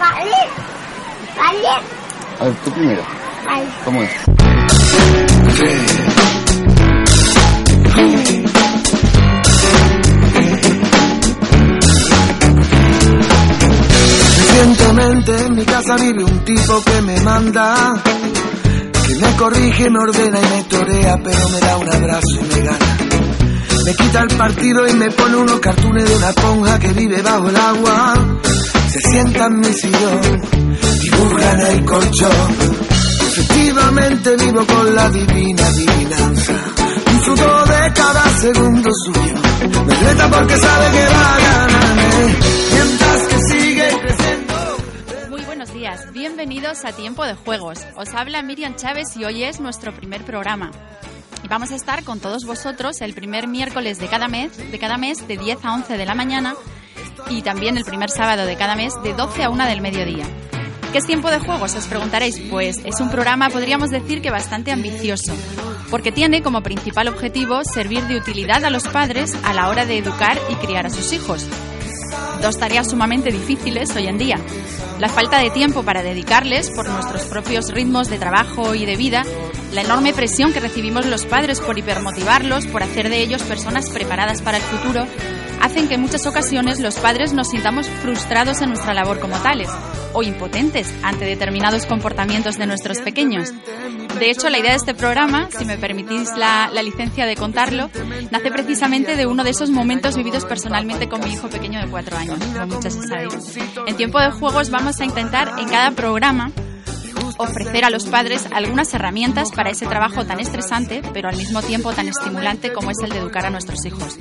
¿vale? ¿Vale? A ver, tú primero. Vale. ¿Cómo es? Recientemente en mi casa vive un tipo que me manda, que me corrige, me ordena y me torea, pero me da un abrazo y me gana. Me quita el partido y me pone unos cartones de una esponja que vive bajo el agua. Se sienta en mi sillón, dibuja el colchón. Efectivamente vivo con la divina adivinanza. Disfruto de cada segundo suyo. Me reta porque sabe que va a ganarme. Mientras que sigue creciendo. Muy buenos días, bienvenidos a Tiempo de Juegos. Os habla Miriam Chávez y hoy es nuestro primer programa. Y vamos a estar con todos vosotros el primer miércoles de cada mes, de cada mes de 10 a 11 de la mañana y también el primer sábado de cada mes de 12 a 1 del mediodía. ¿Qué es tiempo de juegos? Os preguntaréis. Pues es un programa, podríamos decir que bastante ambicioso, porque tiene como principal objetivo servir de utilidad a los padres a la hora de educar y criar a sus hijos. Dos tareas sumamente difíciles hoy en día. La falta de tiempo para dedicarles por nuestros propios ritmos de trabajo y de vida, la enorme presión que recibimos los padres por hipermotivarlos, por hacer de ellos personas preparadas para el futuro, hacen que en muchas ocasiones los padres nos sintamos frustrados en nuestra labor como tales o impotentes ante determinados comportamientos de nuestros pequeños. De hecho, la idea de este programa, si me permitís la, licencia de contarlo, nace precisamente de uno de esos momentos vividos personalmente con mi hijo pequeño de cuatro años, como muchos sabéis. En tiempo de juegos vamos a intentar en cada programa ofrecer a los padres algunas herramientas para ese trabajo tan estresante, pero al mismo tiempo tan estimulante como es el de educar a nuestros hijos.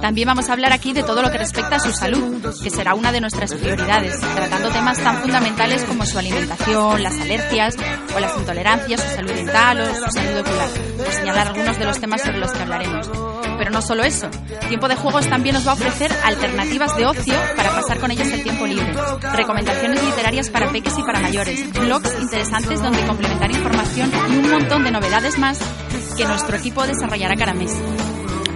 También vamos a hablar aquí de todo lo que respecta a su salud, que será una de nuestras prioridades, tratando temas tan fundamentales como su alimentación, las alergias o las intolerancias, su salud dental o su salud ocular, por señalar algunos de los temas sobre los que hablaremos. Pero no solo eso, Tiempo de Juegos también nos va a ofrecer alternativas de ocio para pasar con ellos el tiempo libre, recomendaciones literarias para peques y para mayores, blogs interesantes donde complementar información y un montón de novedades más que nuestro equipo desarrollará cada mes.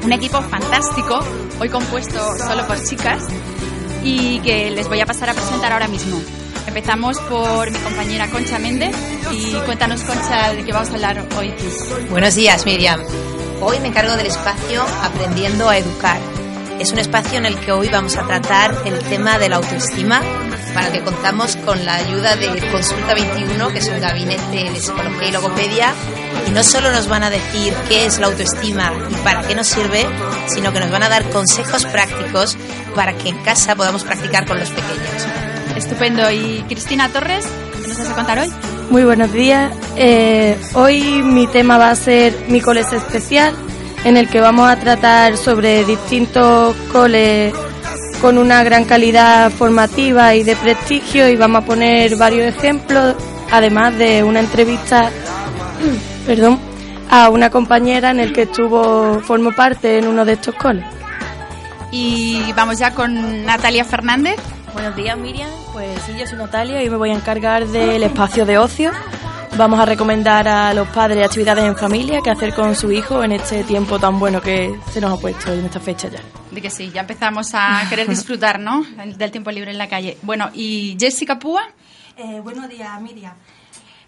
Un equipo fantástico, hoy compuesto solo por chicas, y que les voy a pasar a presentar ahora mismo. Empezamos por mi compañera Concha Méndez y cuéntanos Concha de qué vamos a hablar hoy. Buenos días Miriam. Hoy me encargo del espacio Aprendiendo a Educar. Es un espacio en el que hoy vamos a tratar el tema de la autoestima, para el que contamos con la ayuda de Consulta 21, que es un gabinete de psicología y logopedia. Y no solo nos van a decir qué es la autoestima y para qué nos sirve, sino que nos van a dar consejos prácticos para que en casa podamos practicar con los pequeños. Estupendo. ¿Y Cristina Torres? ¿Qué nos vas a contar hoy? Muy buenos días. Eh, hoy mi tema va a ser mi cole especial, en el que vamos a tratar sobre distintos coles con una gran calidad formativa y de prestigio y vamos a poner varios ejemplos, además de una entrevista, perdón, a una compañera en el que estuvo, formó parte en uno de estos coles. Y vamos ya con Natalia Fernández. Buenos días, Miriam. Pues sí, yo soy Natalia y me voy a encargar del espacio de ocio. Vamos a recomendar a los padres actividades en familia que hacer con su hijo en este tiempo tan bueno que se nos ha puesto en esta fecha ya. De que sí, ya empezamos a querer disfrutar, ¿no? Del tiempo libre en la calle. Bueno, ¿y Jessica Púa? Eh, buenos días, Miriam.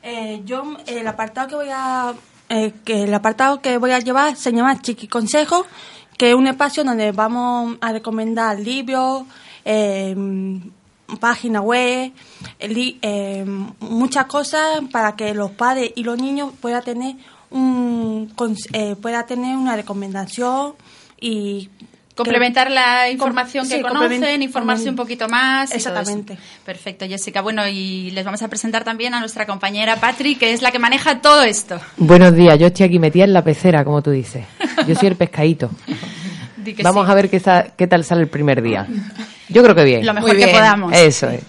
Eh, yo, el apartado que voy a... Eh, que el apartado que voy a llevar se llama Chiqui Consejo, que es un espacio donde vamos a recomendar libros, eh, página web, eh, muchas cosas para que los padres y los niños puedan tener un eh, pueda tener una recomendación y complementar la información sí, que conocen, informarse un poquito más. Exactamente. Perfecto, Jessica. Bueno, y les vamos a presentar también a nuestra compañera Patri, que es la que maneja todo esto. Buenos días, yo estoy aquí metida en la pecera, como tú dices. Yo soy el pescadito. Vamos sí. a ver qué, qué tal sale el primer día. Yo creo que bien. Lo mejor Muy que podamos. Eso es.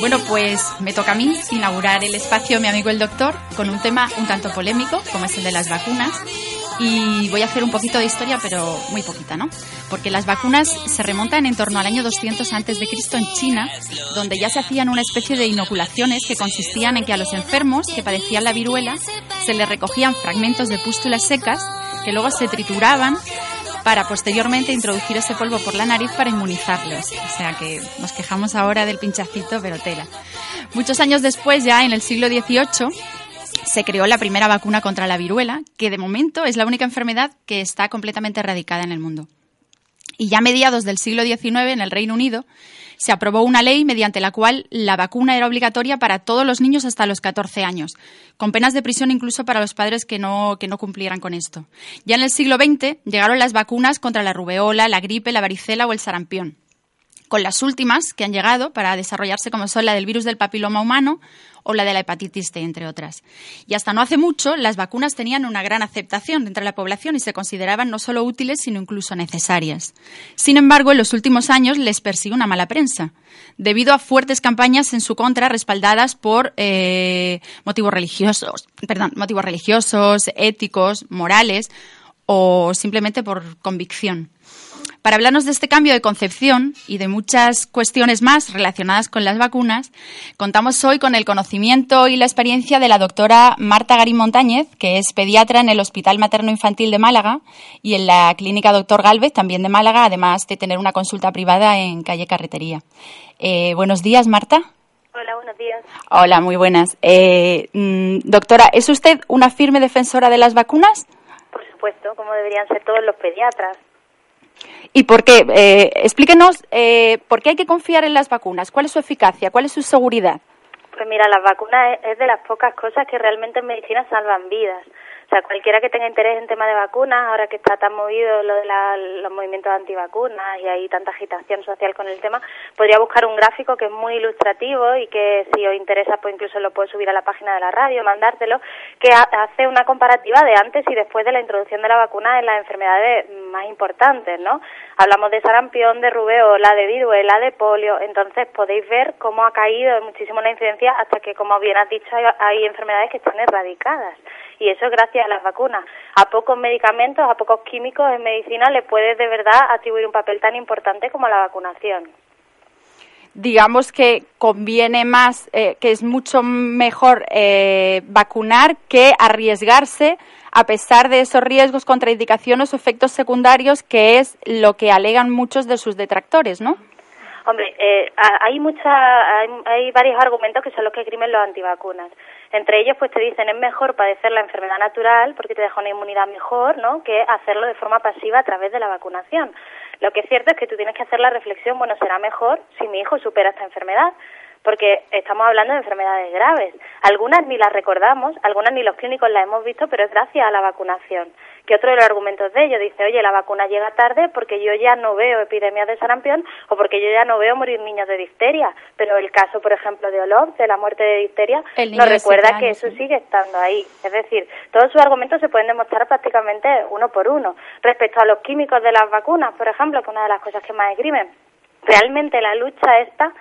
Bueno, pues me toca a mí inaugurar el espacio Mi amigo el doctor con un tema un tanto polémico, como es el de las vacunas. Y voy a hacer un poquito de historia, pero muy poquita, ¿no? Porque las vacunas se remontan en torno al año 200 antes de Cristo en China, donde ya se hacían una especie de inoculaciones que consistían en que a los enfermos que padecían la viruela se les recogían fragmentos de pústulas secas que luego se trituraban para posteriormente introducir ese polvo por la nariz para inmunizarlos. O sea que nos quejamos ahora del pinchacito, pero tela. Muchos años después, ya en el siglo XVIII, se creó la primera vacuna contra la viruela, que de momento es la única enfermedad que está completamente erradicada en el mundo. Y ya a mediados del siglo XIX, en el Reino Unido, se aprobó una ley mediante la cual la vacuna era obligatoria para todos los niños hasta los 14 años, con penas de prisión incluso para los padres que no, que no cumplieran con esto. Ya en el siglo XX llegaron las vacunas contra la rubeola, la gripe, la varicela o el sarampión con las últimas que han llegado para desarrollarse como son la del virus del papiloma humano o la de la hepatitis C, entre otras. Y hasta no hace mucho, las vacunas tenían una gran aceptación entre la población y se consideraban no solo útiles, sino incluso necesarias. Sin embargo, en los últimos años les persigue una mala prensa, debido a fuertes campañas en su contra respaldadas por eh, motivos religiosos, perdón, motivos religiosos, éticos, morales o simplemente por convicción. Para hablarnos de este cambio de concepción y de muchas cuestiones más relacionadas con las vacunas, contamos hoy con el conocimiento y la experiencia de la doctora Marta Garín Montañez, que es pediatra en el Hospital Materno Infantil de Málaga y en la Clínica Doctor Galvez, también de Málaga, además de tener una consulta privada en calle Carretería. Eh, buenos días, Marta. Hola, buenos días. Hola, muy buenas. Eh, mm, doctora, ¿es usted una firme defensora de las vacunas? Por supuesto, como deberían ser todos los pediatras. ¿Y por qué? Eh, explíquenos eh, por qué hay que confiar en las vacunas. ¿Cuál es su eficacia? ¿Cuál es su seguridad? Pues mira, las vacunas es, es de las pocas cosas que realmente en medicina salvan vidas. O sea, cualquiera que tenga interés en tema de vacunas, ahora que está tan movido lo de la- los movimientos antivacunas y hay tanta agitación social con el tema, podría buscar un gráfico que es muy ilustrativo y que si os interesa, pues incluso lo puedo subir a la página de la radio, mandártelo, que ha- hace una comparativa de antes y después de la introducción de la vacuna en las enfermedades más importantes, ¿no? Hablamos de sarampión, de rubeola, de viruela, de polio, entonces podéis ver cómo ha caído muchísimo la incidencia hasta que, como bien has dicho, hay, hay enfermedades que están erradicadas. Y eso gracias a las vacunas. A pocos medicamentos, a pocos químicos en medicina le puedes de verdad atribuir un papel tan importante como la vacunación. Digamos que conviene más, eh, que es mucho mejor eh, vacunar que arriesgarse a pesar de esos riesgos, contraindicaciones o efectos secundarios, que es lo que alegan muchos de sus detractores, ¿no? Hombre, eh, ha- hay mucha, hay, hay varios argumentos que son los que esgrimen los antivacunas. Entre ellos, pues te dicen es mejor padecer la enfermedad natural porque te deja una inmunidad mejor, ¿no? Que hacerlo de forma pasiva a través de la vacunación. Lo que es cierto es que tú tienes que hacer la reflexión, bueno, será mejor si mi hijo supera esta enfermedad, porque estamos hablando de enfermedades graves. Algunas ni las recordamos, algunas ni los clínicos las hemos visto, pero es gracias a la vacunación. Que otro de los argumentos de ellos dice, oye, la vacuna llega tarde porque yo ya no veo epidemias de sarampión o porque yo ya no veo morir niños de difteria. Pero el caso, por ejemplo, de Olov, de la muerte de difteria, nos recuerda que eso sí. sigue estando ahí. Es decir, todos sus argumentos se pueden demostrar prácticamente uno por uno. Respecto a los químicos de las vacunas, por ejemplo, que una de las cosas que más esgrimen, realmente la lucha esta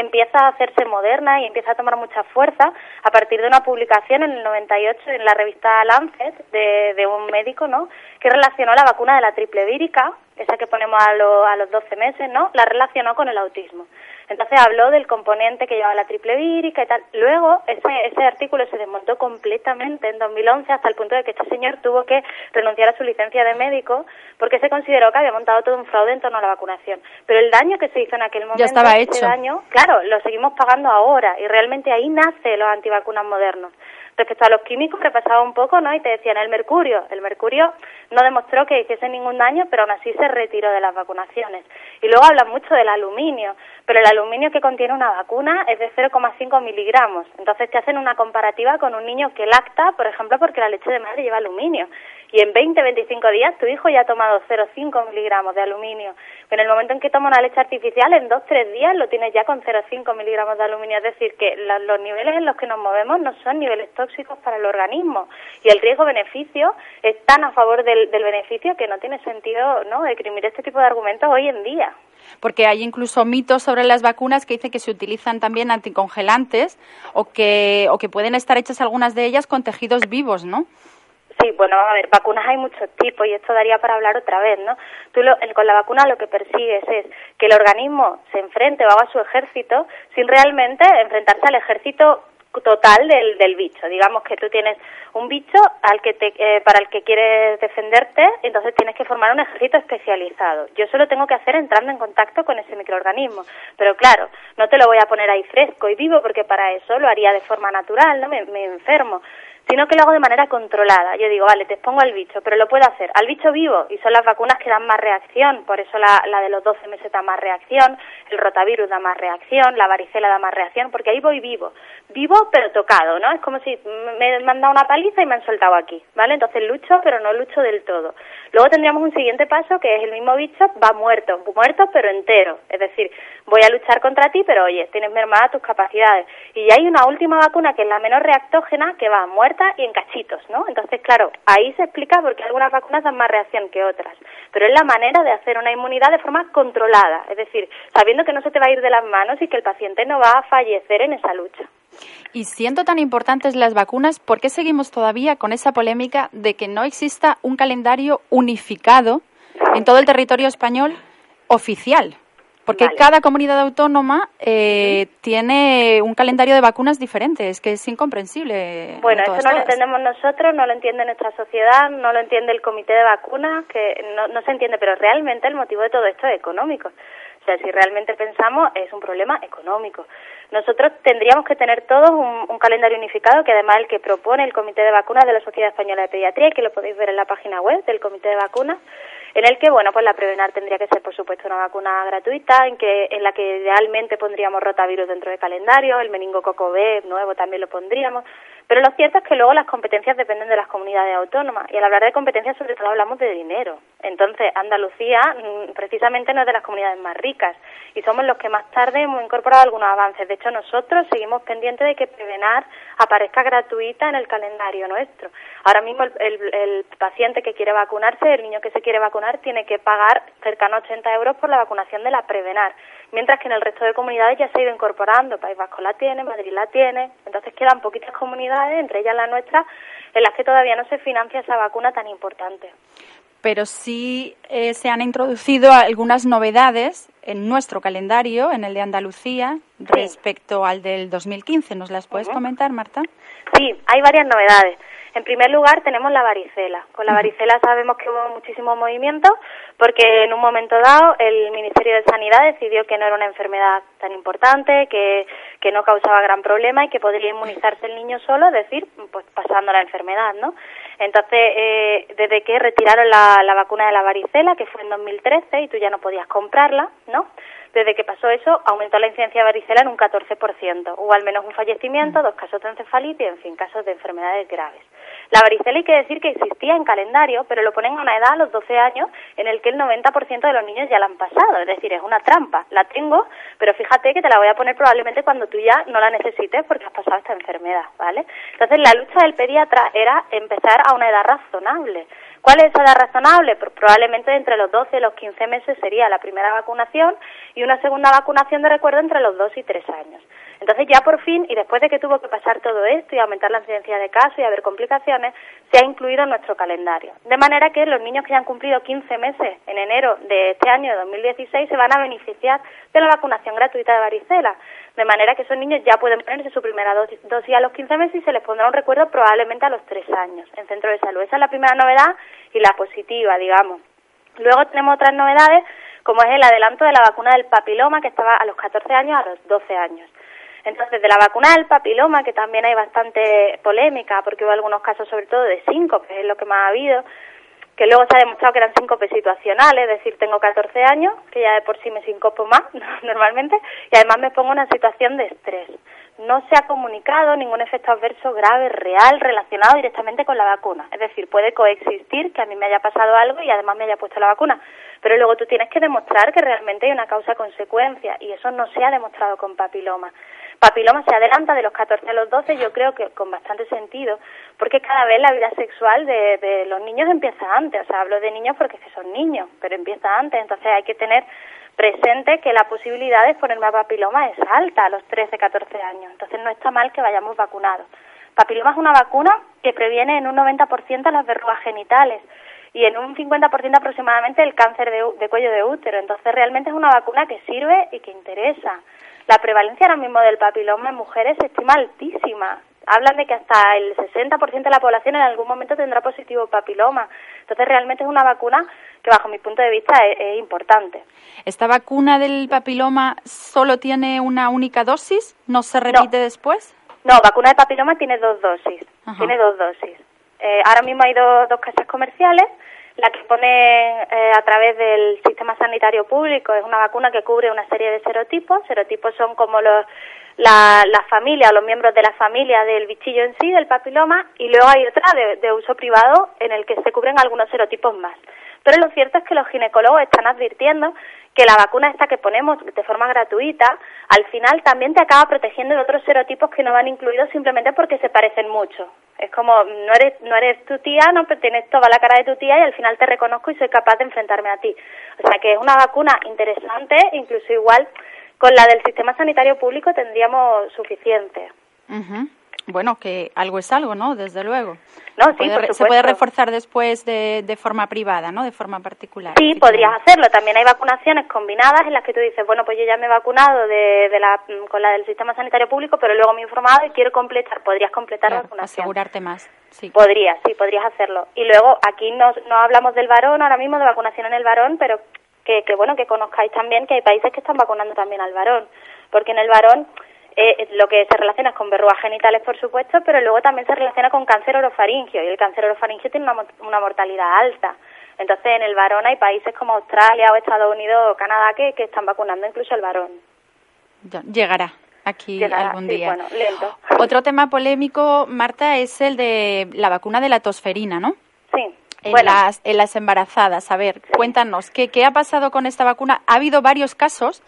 empieza a hacerse moderna y empieza a tomar mucha fuerza a partir de una publicación en el 98 en la revista Lancet de, de un médico, ¿no? Que relacionó la vacuna de la triple vírica, esa que ponemos a, lo- a los 12 meses, ¿no? La relacionó con el autismo. Entonces habló del componente que llevaba la triple vírica y tal. Luego ese, ese artículo se desmontó completamente en 2011 hasta el punto de que este señor tuvo que renunciar a su licencia de médico porque se consideró que había montado todo un fraude en torno a la vacunación. Pero el daño que se hizo en aquel momento, estaba ese hecho. daño, claro, lo seguimos pagando ahora y realmente ahí nace los antivacunas modernos. Respecto a los químicos, repasaba un poco, ¿no? Y te decían el mercurio. El mercurio no demostró que hiciese ningún daño, pero aún así se retiró de las vacunaciones. Y luego hablan mucho del aluminio, pero el aluminio que contiene una vacuna es de 0,5 miligramos. Entonces te hacen una comparativa con un niño que lacta, por ejemplo, porque la leche de madre lleva aluminio. Y en 20, 25 días tu hijo ya ha tomado 0,5 miligramos de aluminio. En el momento en que toma una leche artificial, en 2, 3 días lo tienes ya con 0,5 miligramos de aluminio. Es decir, que los niveles en los que nos movemos no son niveles tóxicos para el organismo y el riesgo-beneficio es tan a favor del, del beneficio que no tiene sentido ¿no? deprimir este tipo de argumentos hoy en día porque hay incluso mitos sobre las vacunas que dicen que se utilizan también anticongelantes o que, o que pueden estar hechas algunas de ellas con tejidos vivos, ¿no? Sí, bueno, a ver, vacunas hay muchos tipos y esto daría para hablar otra vez, ¿no? Tú con la vacuna lo que persigues es que el organismo se enfrente o haga su ejército sin realmente enfrentarse al ejército total del, del bicho. Digamos que tú tienes un bicho al que te, eh, para el que quieres defenderte, entonces tienes que formar un ejército especializado. Yo solo tengo que hacer entrando en contacto con ese microorganismo. Pero claro, no te lo voy a poner ahí fresco y vivo porque para eso lo haría de forma natural, ¿no? Me enfermo sino que lo hago de manera controlada. Yo digo, vale, te expongo al bicho, pero lo puedo hacer al bicho vivo y son las vacunas que dan más reacción, por eso la, la de los 12 meses da más reacción, el rotavirus da más reacción, la varicela da más reacción, porque ahí voy vivo, vivo pero tocado, ¿no? Es como si me han dado una paliza y me han soltado aquí, ¿vale? Entonces lucho, pero no lucho del todo. Luego tendríamos un siguiente paso que es el mismo bicho va muerto, muerto pero entero, es decir, voy a luchar contra ti, pero oye, tienes mermadas tus capacidades. Y hay una última vacuna que es la menos reactógena que va y en cachitos, ¿no? Entonces, claro, ahí se explica por qué algunas vacunas dan más reacción que otras, pero es la manera de hacer una inmunidad de forma controlada, es decir, sabiendo que no se te va a ir de las manos y que el paciente no va a fallecer en esa lucha. Y siendo tan importantes las vacunas, ¿por qué seguimos todavía con esa polémica de que no exista un calendario unificado en todo el territorio español oficial? Porque cada comunidad autónoma eh, tiene un calendario de vacunas diferente, es que es incomprensible. Bueno, eso no lo entendemos nosotros, no lo entiende nuestra sociedad, no lo entiende el comité de vacunas, que no, no se entiende, pero realmente el motivo de todo esto es económico. O sea, si realmente pensamos, es un problema económico. Nosotros tendríamos que tener todos un, un, calendario unificado, que además el que propone el Comité de Vacunas de la Sociedad Española de Pediatría, que lo podéis ver en la página web del Comité de Vacunas, en el que, bueno, pues la Prevenar tendría que ser, por supuesto, una vacuna gratuita, en que en la que idealmente pondríamos rotavirus dentro del calendario, el meningococo B nuevo también lo pondríamos, pero lo cierto es que luego las competencias dependen de las comunidades autónomas y al hablar de competencias sobre todo hablamos de dinero. Entonces, Andalucía mm, precisamente no es de las comunidades más ricas y somos los que más tarde hemos incorporado algunos avances. De hecho, nosotros seguimos pendientes de que Prevenar aparezca gratuita en el calendario nuestro. Ahora mismo el, paciente que quiere vacunarse, el niño que se quiere vacunar, tiene que pagar cercano a 80 euros por la vacunación de la Prevenar mientras que en el resto de comunidades ya se ha ido incorporando. País Vasco la tiene, Madrid la tiene, entonces quedan poquitas comunidades, entre ellas la nuestra, en las que todavía no se financia esa vacuna tan importante. Pero sí eh, se han introducido algunas novedades en nuestro calendario, en el de Andalucía, respecto al del 2015. ¿Nos las puedes comentar, Marta? Sí, hay varias novedades. En primer lugar, tenemos la varicela. Con la varicela sabemos que hubo muchísimo movimiento porque en un momento dado el Ministerio de Sanidad decidió que no era una enfermedad tan importante, que, que no causaba gran problema y que podría inmunizarse el niño solo, es decir, pues pasando la enfermedad, ¿no? Entonces, eh, desde que retiraron la, la vacuna de la varicela, que fue en 2013, y tú ya no podías comprarla, ¿no? Desde que pasó eso, aumentó la incidencia de varicela en un 14%. Hubo al menos un fallecimiento, dos casos de encefalitis, en fin, casos de enfermedades graves. La varicela hay que decir que existía en calendario, pero lo ponen a una edad, a los 12 años, en el que el 90% de los niños ya la han pasado. Es decir, es una trampa. La tengo, pero fíjate que te la voy a poner probablemente cuando tú ya no la necesites porque has pasado esta enfermedad, ¿vale? Entonces, la lucha del pediatra era empezar a una edad razonable. ¿Cuál es esa edad razonable? Pues probablemente entre los 12 y los 15 meses sería la primera vacunación y una segunda vacunación de recuerdo entre los 2 y 3 años. Entonces ya por fin, y después de que tuvo que pasar todo esto y aumentar la incidencia de casos y haber complicaciones, se ha incluido en nuestro calendario. De manera que los niños que ya han cumplido 15 meses en enero de este año de 2016 se van a beneficiar de la vacunación gratuita de varicela. De manera que esos niños ya pueden ponerse su primera dosis, a los 15 meses y se les pondrá un recuerdo probablemente a los 3 años en centro de salud. Esa es la primera novedad y la positiva, digamos. Luego tenemos otras novedades, como es el adelanto de la vacuna del papiloma, que estaba a los 14 años a los 12 años. Entonces, de la vacuna del papiloma, que también hay bastante polémica, porque hubo algunos casos sobre todo de cinco, que es lo que más ha habido, que luego se ha demostrado que eran síncope situacionales, es decir, tengo 14 años, que ya de por sí me sincopo más normalmente, y además me pongo en una situación de estrés. No se ha comunicado ningún efecto adverso grave, real, relacionado directamente con la vacuna. Es decir, puede coexistir que a mí me haya pasado algo y además me haya puesto la vacuna, pero luego tú tienes que demostrar que realmente hay una causa-consecuencia y eso no se ha demostrado con papiloma papiloma se adelanta de los 14 a los 12, yo creo que con bastante sentido, porque cada vez la vida sexual de, los niños empieza antes, o sea, hablo de niños porque son niños, pero empieza antes, entonces hay que tener presente que la posibilidad de ponerme a papiloma es alta a los 13, 14 años, entonces no está mal que vayamos vacunados. Papiloma es una vacuna que previene en un 90% las verrugas genitales y en un 50% aproximadamente el cáncer de, de cuello de útero, entonces realmente es una vacuna que sirve y que interesa. La prevalencia ahora mismo del papiloma en mujeres se estima altísima. Hablan de que hasta el 60% de la población en algún momento tendrá positivo papiloma. Entonces, realmente es una vacuna que, bajo mi punto de vista, es, importante. ¿Esta vacuna del papiloma solo tiene una única dosis? ¿No se repite después? No, vacuna de papiloma tiene dos dosis. Tiene dos dosis. Eh, ahora mismo hay dos, dos casas comerciales la que pone eh, a través del sistema sanitario público es una vacuna que cubre una serie de serotipos. Serotipos son como los, la, la familia o los miembros de la familia del bichillo en sí, del papiloma, y luego hay otra de, de uso privado en el que se cubren algunos serotipos más. Pero lo cierto es que los ginecólogos están advirtiendo que la vacuna esta que ponemos de forma gratuita, al final también te acaba protegiendo de otros serotipos que no van incluidos simplemente porque se parecen mucho. Es como, no eres, no eres tu tía, no pero tienes toda la cara de tu tía y al final te reconozco y soy capaz de enfrentarme a ti. O sea que es una vacuna interesante, incluso igual con la del sistema sanitario público tendríamos suficiente. Bueno, que algo es algo, ¿no? Desde luego. No, sí, se puede reforzar después de, de, forma privada, ¿no? De forma particular. Sí, podrías hacerlo. También hay vacunaciones combinadas en las que tú dices, bueno, pues yo ya me he vacunado de, de la, con la del sistema sanitario público, pero luego me he informado y quiero completar. Podrías completar la vacunación. Asegurarte más. Sí. Podrías, sí, podrías hacerlo. Y luego aquí no, no hablamos del varón ahora mismo, de vacunación en el varón, pero que, que bueno, que conozcáis también que hay países que están vacunando también al varón. Porque en el varón eh, lo que se relaciona con verrugas genitales, por supuesto, pero luego también se relaciona con cáncer orofaringio y el cáncer orofaringio tiene una, una mortalidad alta. Entonces, en el varón hay países como Australia o Estados Unidos o Canadá que, que están vacunando incluso al varón. Llegará aquí algún día. Otro tema polémico, Marta, es el de la vacuna de la tosferina, ¿no? Sí. En, las, en las embarazadas. A ver, cuéntanos, ¿qué, ¿qué ha pasado con esta vacuna? Ha habido varios casos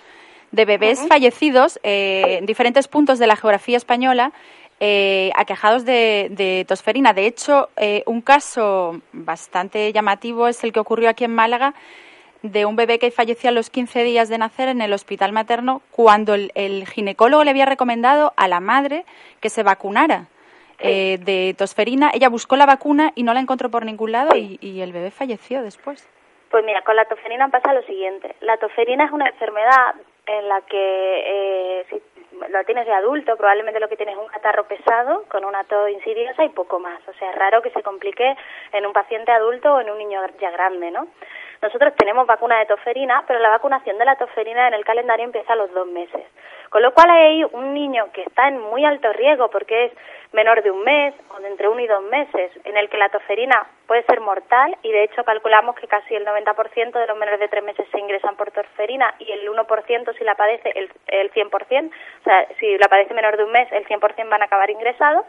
de bebés fallecidos eh, en diferentes puntos de la geografía española eh, aquejados de, tosferina. De hecho, eh, un caso bastante llamativo es el que ocurrió aquí en Málaga de un bebé que falleció a los 15 días de nacer en el hospital materno cuando el, ginecólogo le había recomendado a la madre que se vacunara. de tosferina, ella buscó la vacuna y no la encontró por ningún lado y, y el bebé falleció después. Pues mira, con la tosferina pasa lo siguiente. La tosferina es una enfermedad en la que eh, si lo tienes de adulto, probablemente lo que tienes es un catarro pesado con una tos insidiosa y poco más. O sea, es raro que se complique en un paciente adulto o en un niño ya grande, ¿no? Nosotros tenemos vacuna de toferina, pero la vacunación de la toferina en el calendario empieza a los dos meses. Con lo cual hay un niño que está en muy alto riesgo porque es menor de un mes o de entre uno y dos meses, en el que la toferina puede ser mortal y de hecho calculamos que casi el 90% de los menores de tres meses se ingresan por toferina y el 1% si la padece el, el 100%, o sea, si la padece menor de un mes el 100% van a acabar ingresados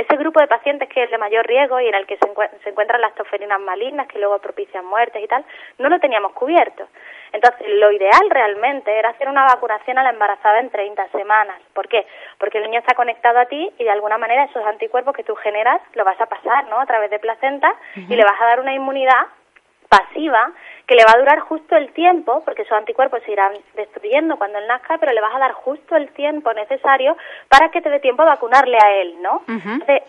ese grupo de pacientes que es de mayor riesgo y en el que se, encuentran las toferinas malignas que luego propician muertes y tal, no lo teníamos cubierto. Entonces, lo ideal realmente era hacer una vacunación a la embarazada en 30 semanas. ¿Por qué? Porque el niño está conectado a ti y de alguna manera esos anticuerpos que tú generas lo vas a pasar, ¿no? A través de placenta y le vas a dar una inmunidad pasiva que le va a durar justo el tiempo, porque esos anticuerpos se irán destruyendo cuando él nazca, pero le vas a dar justo el tiempo necesario para que te dé tiempo a vacunarle a él, ¿no?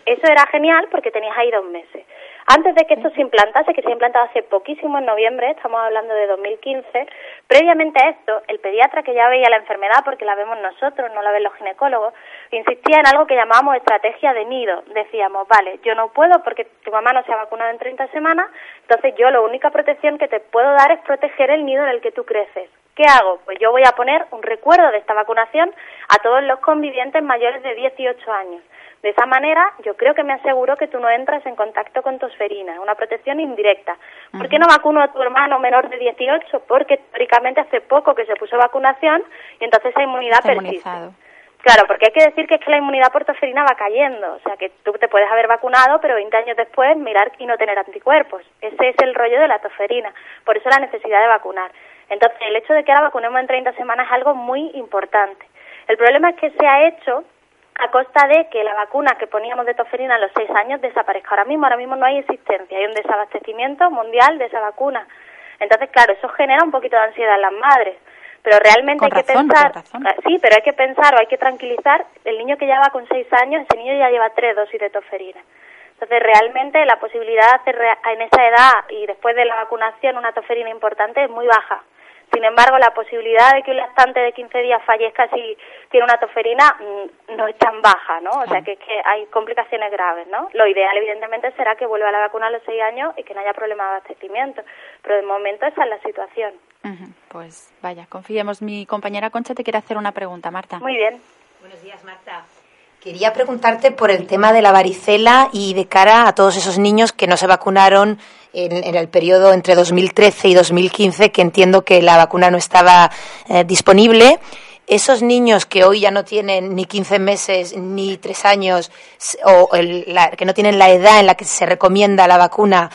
eso era genial porque tenías ahí dos meses. Antes de que esto se implantase, que se ha implantado hace poquísimo en noviembre, estamos hablando de 2015, previamente a esto, el pediatra que ya veía la enfermedad, porque la vemos nosotros, no la ven los ginecólogos, insistía en algo que llamábamos estrategia de nido. Decíamos, vale, yo no puedo porque tu mamá no se ha vacunado en 30 semanas, entonces yo la única protección que te puedo dar es proteger el nido en el que tú creces. ¿Qué hago? Pues yo voy a poner un recuerdo de esta vacunación a todos los convivientes mayores de 18 años. De esa manera, yo creo que me aseguro que tú no entras en contacto con tosferina, una protección indirecta. ¿Por qué no vacuno a tu hermano menor de 18? Porque teóricamente hace poco que se puso vacunación y entonces esa inmunidad persiste. Claro, porque hay que decir que es que la inmunidad por tosferina va cayendo, o sea que tú te puedes haber vacunado, pero 20 años después mirar y no tener anticuerpos. Ese es el rollo de la tosferina, por eso la necesidad de vacunar. Entonces, el hecho de que ahora vacunemos en 30 semanas es algo muy importante. El problema es que se ha hecho a costa de que la vacuna que poníamos de tosferina a los 6 años desaparezca. Ahora mismo, ahora mismo no hay existencia, hay un desabastecimiento mundial de esa vacuna. Entonces, claro, eso genera un poquito de ansiedad en las madres pero realmente hay que pensar, ah, sí, pero hay que pensar o hay que tranquilizar, el niño que ya va con seis años, ese niño ya lleva tres dosis de toferina. Entonces, realmente la posibilidad de hacer en esa edad y después de la vacunación una toferina importante es muy baja. Sin embargo, la posibilidad de que un lactante de 15 días fallezca si tiene una toferina mm, no es tan baja, ¿no? O sea, que es que hay complicaciones graves, ¿no? Lo ideal, evidentemente, será que vuelva a la vacuna a los 6 años y que no haya problema de abastecimiento. Pero de momento esa es la situación. Pues vaya, confiemos. Mi compañera Concha te quiere hacer una pregunta, Marta. Muy bien. Buenos días, Marta. Quería preguntarte por el tema de la varicela y de cara a todos esos niños que no se vacunaron en, el periodo entre 2013 y 2015, que entiendo que la vacuna no estaba eh, disponible. Esos niños que hoy ya no tienen ni 15 meses ni 3 años o que no tienen la edad en la que se recomienda la vacuna,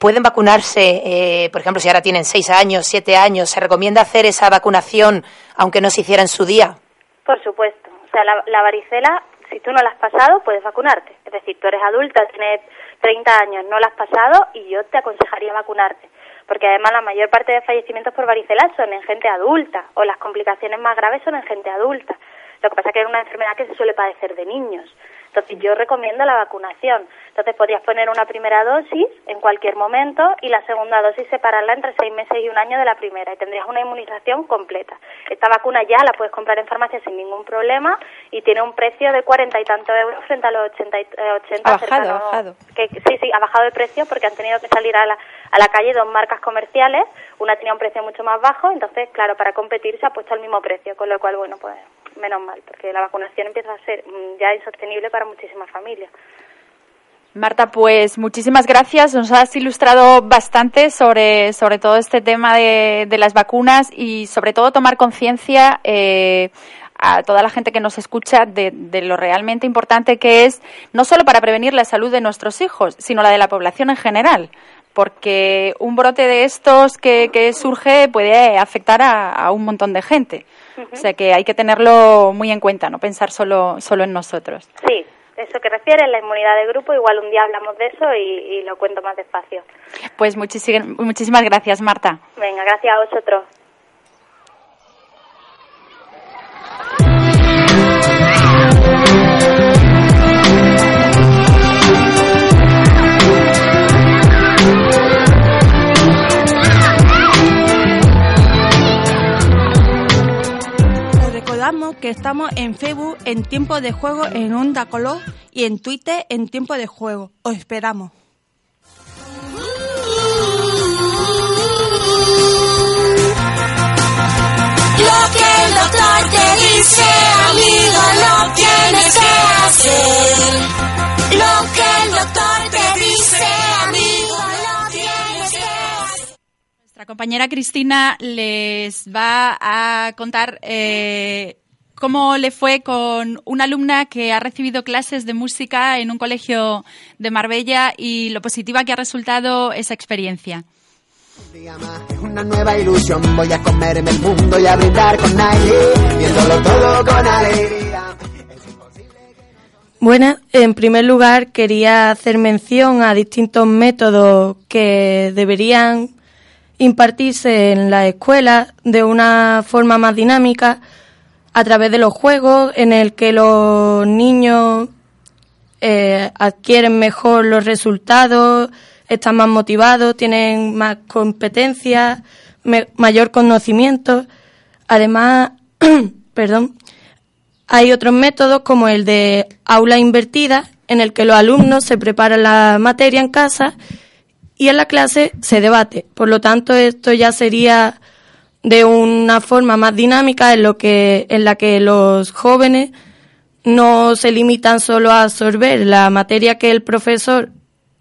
pueden vacunarse, eh, por ejemplo, si ahora tienen 6 años, 7 años, ¿se recomienda hacer esa vacunación aunque no se hiciera en su día? Por supuesto. O sea, la varicela, si tú no la has pasado, puedes vacunarte. Es decir, tú eres adulta, tienes 30 años, no la has pasado y yo te aconsejaría vacunarte. Porque además la mayor parte de fallecimientos por varicela son en gente adulta o las complicaciones más graves son en gente adulta. Lo que pasa es que es una enfermedad que se suele padecer de niños. Entonces yo recomiendo la vacunación. Entonces podrías poner una primera dosis en cualquier momento y la segunda dosis separarla entre seis meses y un año de la primera y tendrías una inmunización completa. Esta vacuna ya la puedes comprar en farmacia sin ningún problema y tiene un precio de cuarenta y tantos euros frente a los ochenta, eh, ochenta ha bajado, ha bajado. Que, sí, sí, ha bajado de precio porque han tenido que salir a la, a la calle dos marcas comerciales. Una tenía un precio mucho más bajo, entonces, claro, para competir se ha puesto al mismo precio, con lo cual, bueno, pues menos mal, porque la vacunación empieza a ser mm, ya insostenible para muchísimas familias. Marta, pues muchísimas gracias. Nos has ilustrado bastante sobre, sobre todo este tema de, las vacunas y sobre todo tomar conciencia eh, a toda la gente que nos escucha de, lo realmente importante que es no solo para prevenir la salud de nuestros hijos, sino la de la población en general. Porque un brote de estos que, que surge puede afectar a un montón de gente. O sea que hay que tenerlo muy en cuenta, no pensar solo, solo en nosotros. Sí, eso que refiere, la inmunidad de grupo, igual un día hablamos de eso y, y lo cuento más despacio. Pues muchísimas gracias, Marta. Venga, gracias a vosotros. Que estamos en Facebook en Tiempo de Juego en Onda Color y en Twitter en Tiempo de Juego. Os esperamos. Lo que el doctor te dice, amigo, lo tienes que hacer. Lo que el doctor te dice, amigo, lo tienes que hacer. Nuestra compañera Cristina les va a contar eh, cómo le fue con una alumna que ha recibido clases de música en un colegio de Marbella y lo positiva que ha resultado esa experiencia. Una nueva ilusión, voy a comer en el mundo y a brindar con viéndolo todo con alegría. Bueno, en primer lugar quería hacer mención a distintos métodos que deberían impartirse en la escuela de una forma más dinámica a través de los juegos en el que los niños eh, adquieren mejor los resultados, están más motivados, tienen más competencias, mayor conocimiento. Además, perdón, hay otros métodos como el de aula invertida, en el que los alumnos se preparan la materia en casa y en la clase se debate. Por lo tanto, esto ya sería de una forma más dinámica en, lo que, en la que los jóvenes no se limitan solo a absorber la materia que el profesor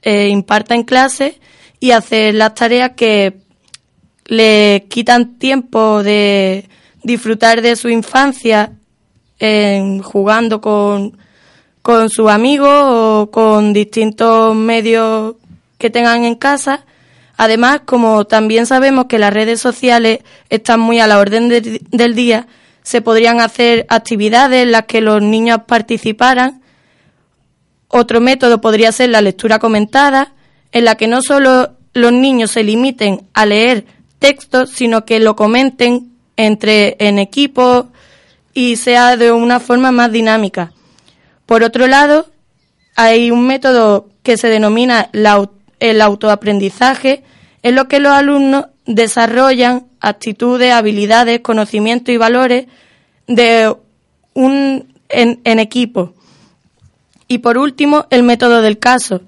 eh, imparta en clase y hacer las tareas que le quitan tiempo de disfrutar de su infancia en, jugando con, con sus amigos o con distintos medios que tengan en casa. Además, como también sabemos que las redes sociales están muy a la orden del día, se podrían hacer actividades en las que los niños participaran. Otro método podría ser la lectura comentada, en la que no solo los niños se limiten a leer textos, sino que lo comenten entre en equipo y sea de una forma más dinámica. Por otro lado, hay un método que se denomina el autoaprendizaje, en lo que los alumnos desarrollan actitudes, habilidades, conocimientos y valores de un, en, en equipo. Y por último, el método del caso,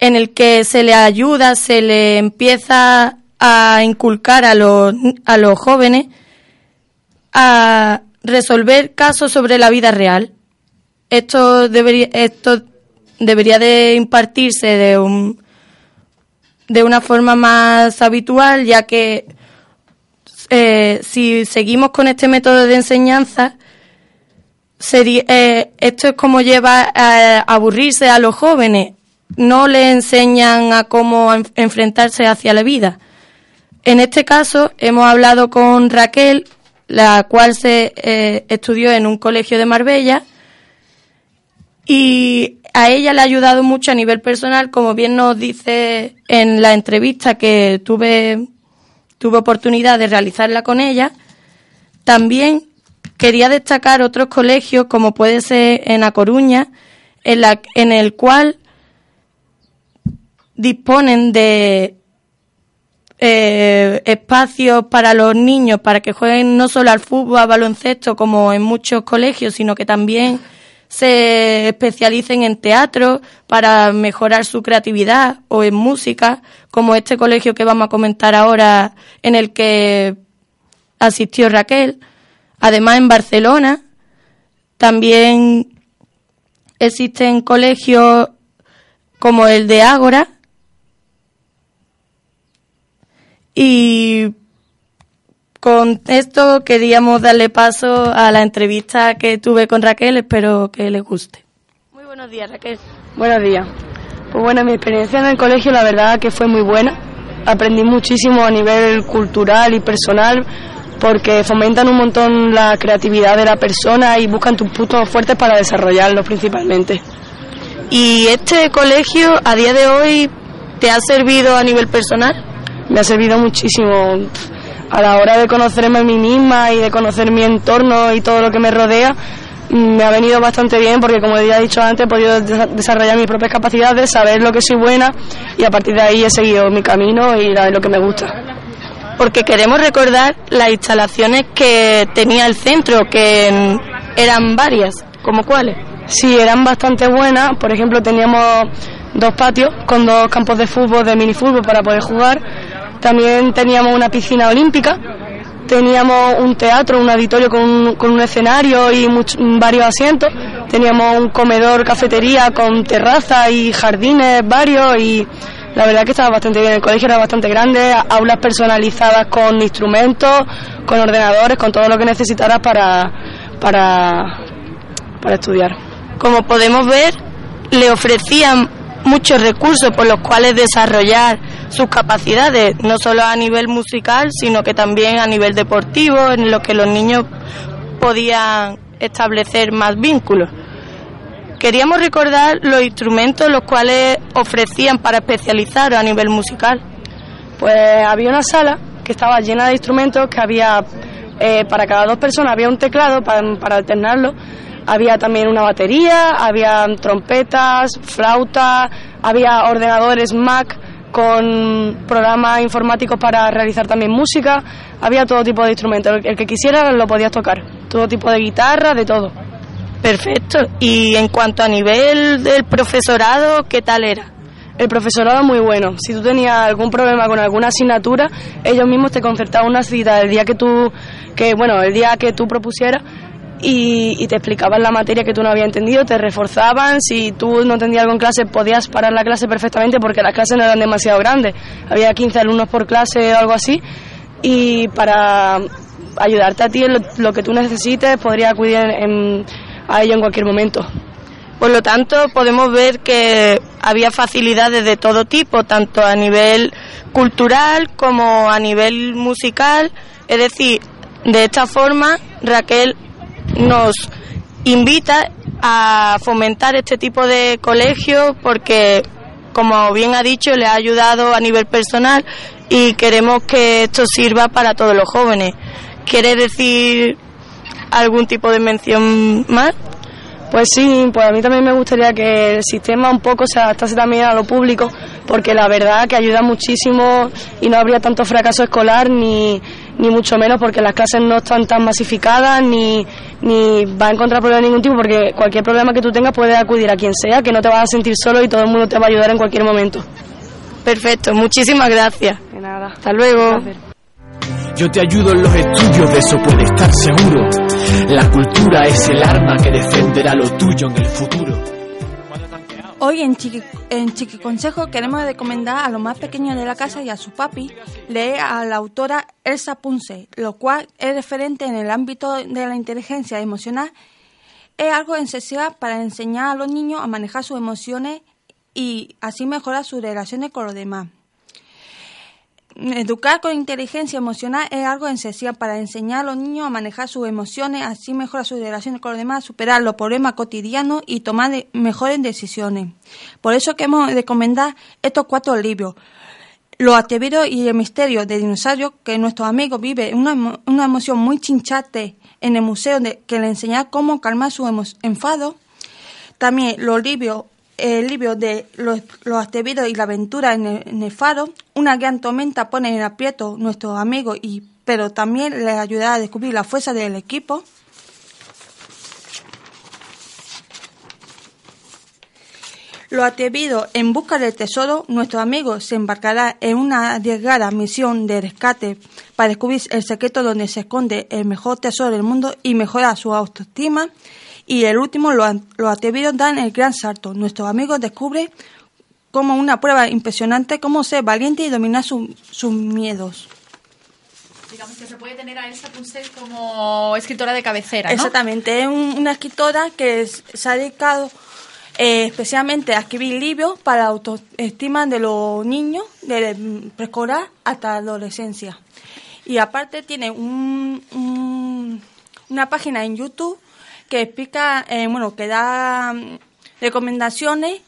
en el que se le ayuda, se le empieza a inculcar a los, a los jóvenes a resolver casos sobre la vida real. Esto debería, esto debería de impartirse de un, de una forma más habitual, ya que eh, si seguimos con este método de enseñanza, sería, eh, esto es como lleva a aburrirse a los jóvenes. No le enseñan a cómo enfrentarse hacia la vida. En este caso, hemos hablado con Raquel, la cual se eh, estudió en un colegio de Marbella y a ella le ha ayudado mucho a nivel personal, como bien nos dice en la entrevista que tuve, tuve oportunidad de realizarla con ella. También quería destacar otros colegios, como puede ser en A Coruña, en, la, en el cual disponen de eh, espacios para los niños para que jueguen no solo al fútbol, al baloncesto, como en muchos colegios, sino que también se especialicen en teatro para mejorar su creatividad o en música, como este colegio que vamos a comentar ahora en el que asistió Raquel. Además, en Barcelona también existen colegios como el de Ágora, y con esto queríamos darle paso a la entrevista que tuve con Raquel, espero que les guste. Muy buenos días, Raquel. Buenos días. Pues bueno, mi experiencia en el colegio la verdad que fue muy buena. Aprendí muchísimo a nivel cultural y personal porque fomentan un montón la creatividad de la persona y buscan tus puntos fuertes para desarrollarlos principalmente. ¿Y este colegio a día de hoy te ha servido a nivel personal? me ha servido muchísimo a la hora de conocerme a mí misma y de conocer mi entorno y todo lo que me rodea. Me ha venido bastante bien porque, como ya he dicho antes, he podido desarrollar mis propias capacidades, saber lo que soy buena y a partir de ahí he seguido mi camino y lo que me gusta. Porque queremos recordar las instalaciones que tenía el centro, que eran varias, ¿como cuáles? Sí, eran bastante buenas. Por ejemplo, teníamos dos patios con dos campos de fútbol, de minifútbol para poder jugar también teníamos una piscina olímpica, teníamos un teatro, un auditorio con un, con un escenario y varios asientos, teníamos un comedor, cafetería con terraza y jardines varios y la verdad que estaba bastante bien. El colegio era bastante grande, aulas personalizadas con instrumentos, con ordenadores, con todo lo que necesitaras para, para, para estudiar. Como podemos ver, le ofrecían muchos recursos por los cuales desarrollar sus capacidades, no solo a nivel musical, sino que también a nivel deportivo, en lo que los niños podían establecer más vínculos. Queríamos recordar los instrumentos los cuales ofrecían para especializar a nivel musical. Pues había una sala que estaba llena de instrumentos, que había eh, para cada dos personas había un teclado para, para alternarlo, había también una batería, había trompetas, flautas, había ordenadores Mac con programas informáticos para realizar también música, había todo tipo de instrumentos, el que quisiera lo podías tocar, todo tipo de guitarra, de todo. Perfecto. Y en cuanto a nivel del profesorado, ¿qué tal era? el profesorado muy bueno. Si tú tenías algún problema con alguna asignatura, ellos mismos te concertaban una cita el día que tú, que bueno, el día que tú propusieras y, te explicaban la materia que tú no habías entendido, te reforzaban, si tú no entendías algo en clase podías parar la clase perfectamente porque las clases no eran demasiado grandes, había 15 alumnos por clase o algo así y para ayudarte a ti en lo, que tú necesites podría acudir a ello en cualquier momento. Por lo tanto, podemos ver que había facilidades de todo tipo, tanto a nivel cultural como a nivel musical. Es decir, de esta forma, Raquel nos invita a fomentar este tipo de colegios porque, como bien ha dicho, le ha ayudado a nivel personal y queremos que esto sirva para todos los jóvenes. ¿Quiere decir algún tipo de mención más? Pues sí, pues a mí también me gustaría que el sistema un poco se adaptase también a lo público, porque la verdad que ayuda muchísimo y no habría tanto fracaso escolar ni, ni mucho menos porque las clases no están tan masificadas ni, ni va a encontrar problema de ningún tipo porque cualquier problema que tú tengas puedes acudir a quien sea, que no te vas a sentir solo y todo el mundo te va a ayudar en cualquier momento. Perfecto, muchísimas gracias. De nada. Hasta luego. Yo te ayudo en los estudios, de eso puedes estar seguro. La cultura es el arma que defenderá lo tuyo en el futuro. Hoy en Chiqui, Consejo queremos recomendar a los más pequeños de la casa y a su papi leer a la autora Elsa Punce, lo cual es referente en el ámbito de la inteligencia emocional. Es algo esencial para enseñar a los niños a manejar sus emociones y así mejorar sus relaciones con los demás. Educar con inteligencia emocional es algo esencial para enseñar a los niños a manejar sus emociones, así mejorar sus relaciones con los demás, superar los problemas cotidianos y tomar mejores decisiones. Por eso queremos recomendar estos cuatro libros. Los atrevidos y el misterio de dinosaurios, que nuestro amigo vive una, una emoción muy chinchate en el museo de, que le enseña cómo calmar su enfado. También los libros el libro de Los, los atrevidos y la aventura en el, faro, una gran tormenta pone en aprieto nuestros amigos, y, pero también les ayudará a descubrir la fuerza del equipo. Los atrevidos en busca del tesoro, nuestro amigo se embarcará en una arriesgada misión de rescate para descubrir el secreto donde se esconde el mejor tesoro del mundo y mejorar su autoestima y el último, los, atrevidos dan el gran salto. Nuestros amigos descubren como una prueba impresionante cómo ser valiente y dominar sus miedos. Digamos que se puede tener a Elsa Punset como escritora de cabecera, ¿no? Exactamente, es una escritora que se ha dedicado eh, especialmente a escribir libros para la autoestima de los niños, desde preescolar hasta la adolescencia. Y aparte tiene un, una página en YouTube que explica, eh, bueno, que da mm, recomendaciones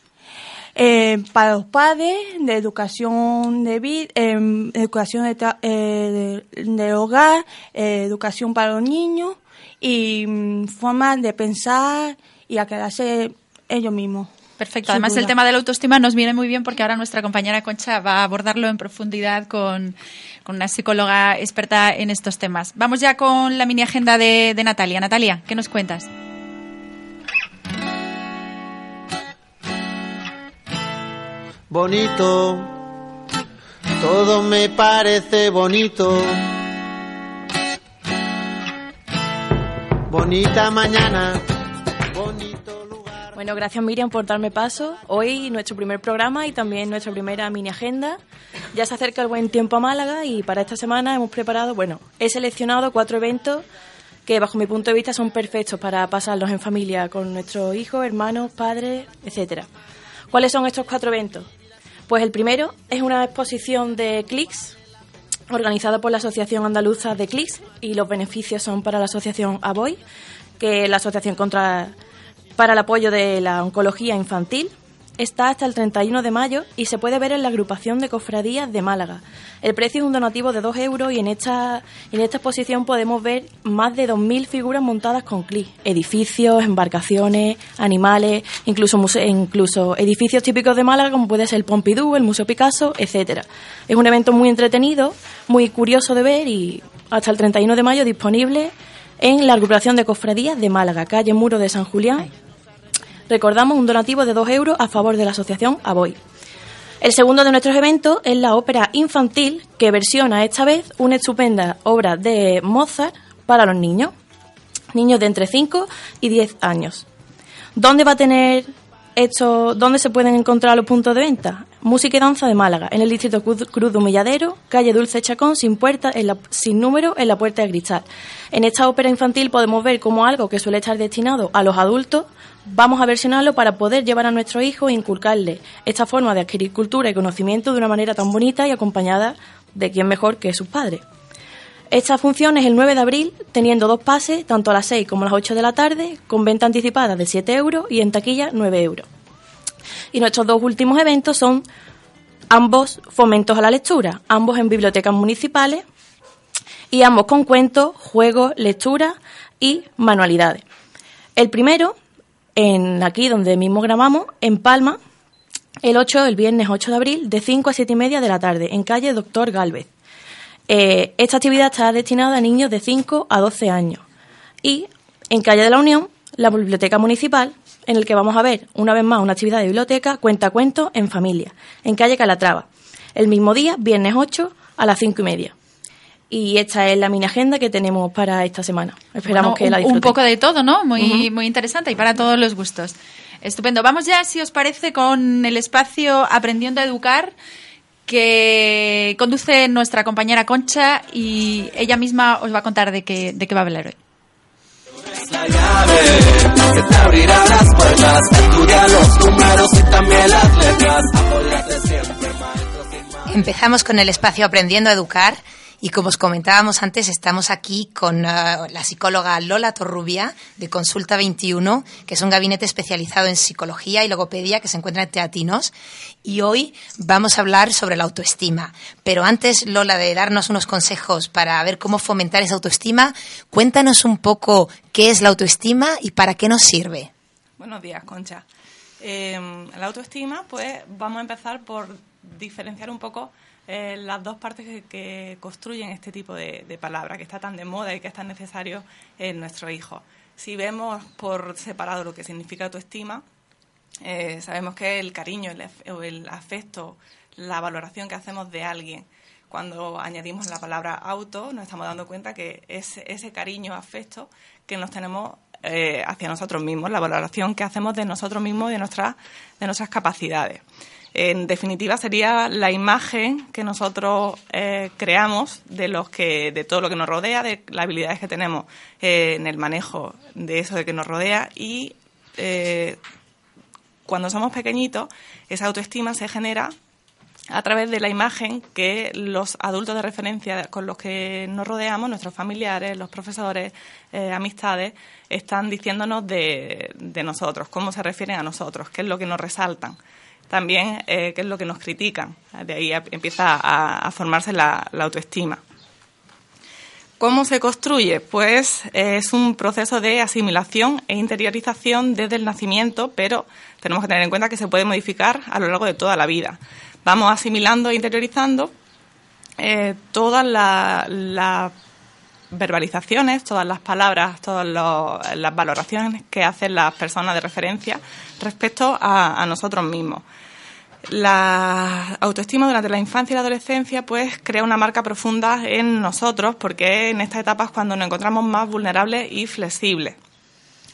eh, para los padres de educación de vida, em, educación de, eh, hogar, educación para los niños y mm, formas de pensar y a quedarse ellos mismos. Perfecto. Además, el tema de la autoestima nos viene muy bien porque ahora nuestra compañera Concha va a abordarlo en profundidad con, una psicóloga experta en estos temas. Vamos ya con la mini agenda de, de Natalia. Natalia, ¿qué nos cuentas? Bonito, todo me parece bonito. Bonita mañana bueno, gracias Miriam por darme paso. Hoy nuestro primer programa y también nuestra primera mini agenda. Ya se acerca el buen tiempo a Málaga y para esta semana hemos preparado, bueno, he seleccionado cuatro eventos que bajo mi punto de vista son perfectos para pasarlos en familia con nuestros hijos, hermanos, padres, etcétera. ¿Cuáles son estos cuatro eventos? Pues el primero es una exposición de clics organizada por la Asociación Andaluza de Clics y los beneficios son para la Asociación ABOY, que es la Asociación contra para el apoyo de la oncología infantil. Está hasta el 31 de mayo y se puede ver en la agrupación de cofradías de Málaga. El precio es un donativo de 2 euros y en esta, en esta exposición podemos ver más de 2.000 figuras montadas con clic, edificios, embarcaciones, animales, incluso, incluso edificios típicos de Málaga como puede ser el Pompidou, el Museo Picasso, etcétera. Es un evento muy entretenido, muy curioso de ver y hasta el 31 de mayo disponible en la agrupación de cofradías de Málaga, calle Muro de San Julián, Recordamos un donativo de 2 euros a favor de la asociación ABOY. El segundo de nuestros eventos es la ópera infantil, que versiona esta vez una estupenda obra de Mozart para los niños, niños de entre 5 y 10 años. ¿Dónde va a tener esto, dónde se pueden encontrar los puntos de venta? Música y danza de Málaga, en el distrito Cruz de Humilladero, calle Dulce Chacón, sin puerta, en la- sin número, en la puerta de cristal. En esta ópera infantil podemos ver cómo algo que suele estar destinado a los adultos, vamos a versionarlo para poder llevar a nuestros hijos e inculcarles esta forma de adquirir cultura y conocimiento de una manera tan bonita y acompañada de quién mejor que sus padres. Esta función es el 9 de abril, teniendo dos pases, tanto a las 6 como a las 8 de la tarde, con venta anticipada de 7 euros y en taquilla 9 euros. Y nuestros dos últimos eventos son ambos fomentos a la lectura, ambos en bibliotecas municipales y ambos con cuentos, juegos, lectura y manualidades. El primero, en aquí donde mismo grabamos, en Palma, el 8, el viernes 8 de abril, de 5 a 7 y media de la tarde, en calle Doctor Galvez. Eh, esta actividad está destinada a niños de 5 a 12 años. Y en Calle de la Unión, la Biblioteca Municipal, en el que vamos a ver una vez más una actividad de biblioteca, cuenta cuentos en familia, en Calle Calatrava. El mismo día, viernes 8, a las 5 y media. Y esta es la mini agenda que tenemos para esta semana. Esperamos Bueno, que la un, disfruten. un poco de todo, ¿no? Muy, muy interesante y para todos los gustos. Estupendo. Vamos ya, si os parece, con el espacio Aprendiendo a Educar que conduce nuestra compañera Concha y ella misma os va a contar de qué, de qué va a hablar hoy. que te abrirá las puertas, estudia los números y también las letras. Apóyate siempre, maestros y Empezamos con el espacio Aprendiendo a Educar y como os comentábamos antes, estamos aquí con eh, la psicóloga Lola Torrubia de Consulta 21, que es un gabinete especializado en psicología y logopedia que se encuentra en Teatinos. Y hoy vamos a hablar sobre la autoestima. Pero antes, Lola, de darnos unos consejos para ver cómo fomentar esa autoestima, cuéntanos un poco qué es la autoestima y para qué nos sirve. Buenos días, Concha. Eh, la autoestima, pues vamos a empezar por diferenciar un poco eh, las dos partes que, que construyen este tipo de, de palabra, que está tan de moda y que es tan necesario en nuestros hijos. Si vemos por separado lo que significa autoestima, eh, sabemos que el cariño el, el afecto, la valoración que hacemos de alguien. Cuando añadimos la palabra auto, nos estamos dando cuenta que es ese cariño, afecto que nos tenemos eh, hacia nosotros mismos, la valoración que hacemos de nosotros mismos y de, nuestras de nuestras capacidades. En definitiva, sería la imagen que nosotros eh, creamos de los que, de todo lo que nos rodea, de las habilidades que tenemos eh, en el manejo de eso de que nos rodea y eh, cuando somos pequeñitos, esa autoestima se genera a través de la imagen que los adultos de referencia con los que nos rodeamos, nuestros familiares, los profesores, amistades, están diciéndonos de, de nosotros, cómo se refieren a nosotros, qué es lo que nos resaltan, también eh, qué es lo que nos critican. De ahí empieza a, formarse la- la autoestima. ¿Cómo se construye? Pues eh, es un proceso de asimilación e interiorización desde el nacimiento, pero tenemos que tener en cuenta que se puede modificar a lo largo de toda la vida. Vamos asimilando e interiorizando eh, todas la- las verbalizaciones, todas las palabras, todas las valoraciones que hacen las personas de referencia respecto a, nosotros mismos. La autoestima durante la infancia y la adolescencia pues crea una marca profunda en nosotros porque en esta etapa es cuando nos encontramos más vulnerables y flexibles.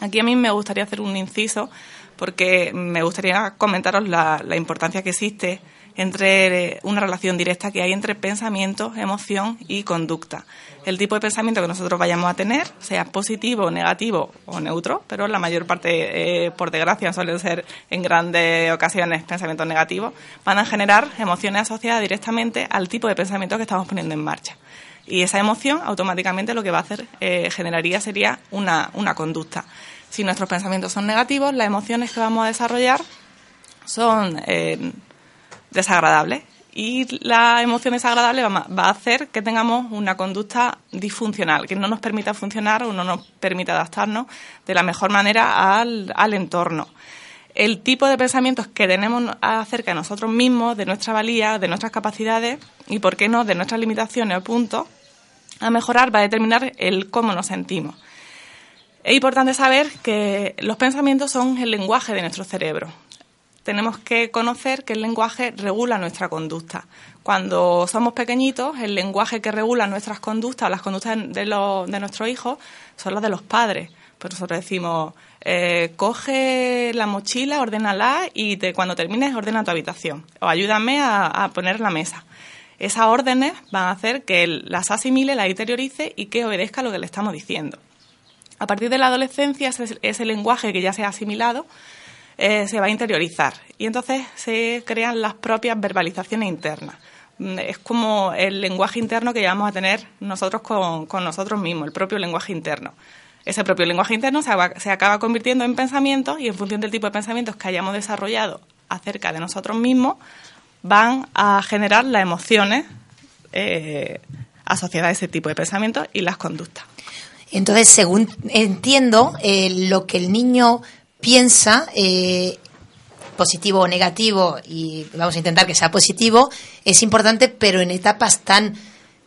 Aquí a mí me gustaría hacer un inciso porque me gustaría comentaros la, la importancia que existe entre una relación directa que hay entre pensamiento, emoción y conducta. El tipo de pensamiento que nosotros vayamos a tener, sea positivo, negativo o neutro, pero la mayor parte, eh, por desgracia, suelen ser en grandes ocasiones pensamientos negativos, van a generar emociones asociadas directamente al tipo de pensamiento que estamos poniendo en marcha. Y esa emoción automáticamente lo que va a hacer, eh, generaría sería una, una conducta. Si nuestros pensamientos son negativos, las emociones que vamos a desarrollar son eh, desagradables. Y la emoción desagradable va a hacer que tengamos una conducta disfuncional, que no nos permita funcionar o no nos permita adaptarnos de la mejor manera al, al entorno. El tipo de pensamientos que tenemos acerca de nosotros mismos, de nuestra valía, de nuestras capacidades y, por qué no, de nuestras limitaciones o puntos a mejorar va a determinar el cómo nos sentimos. Es importante saber que los pensamientos son el lenguaje de nuestro cerebro. Tenemos que conocer que el lenguaje regula nuestra conducta. Cuando somos pequeñitos, el lenguaje que regula nuestras conductas, las conductas de, los, de nuestros hijos, son las de los padres. Pues nosotros decimos, eh, coge la mochila, ordénala y te, cuando termines ordena tu habitación. O ayúdame a, poner la mesa. Esas órdenes van a hacer que él las asimile, las interiorice y que obedezca lo que le estamos diciendo. A partir de la adolescencia, ese, ese lenguaje que ya se ha asimilado eh, se va a interiorizar y entonces se crean las propias verbalizaciones internas. Mm, Es como el lenguaje interno que llevamos a tener nosotros con, con nosotros mismos, el propio lenguaje interno. Ese propio lenguaje interno se, se acaba convirtiendo en pensamientos y en función del tipo de pensamientos que hayamos desarrollado acerca de nosotros mismos, van a generar las emociones eh, asociadas a ese tipo de pensamientos y las conductas. Entonces, según entiendo, eh, lo que el niño piensa, eh, positivo o negativo, y vamos a intentar que sea positivo, es importante, pero en etapas tan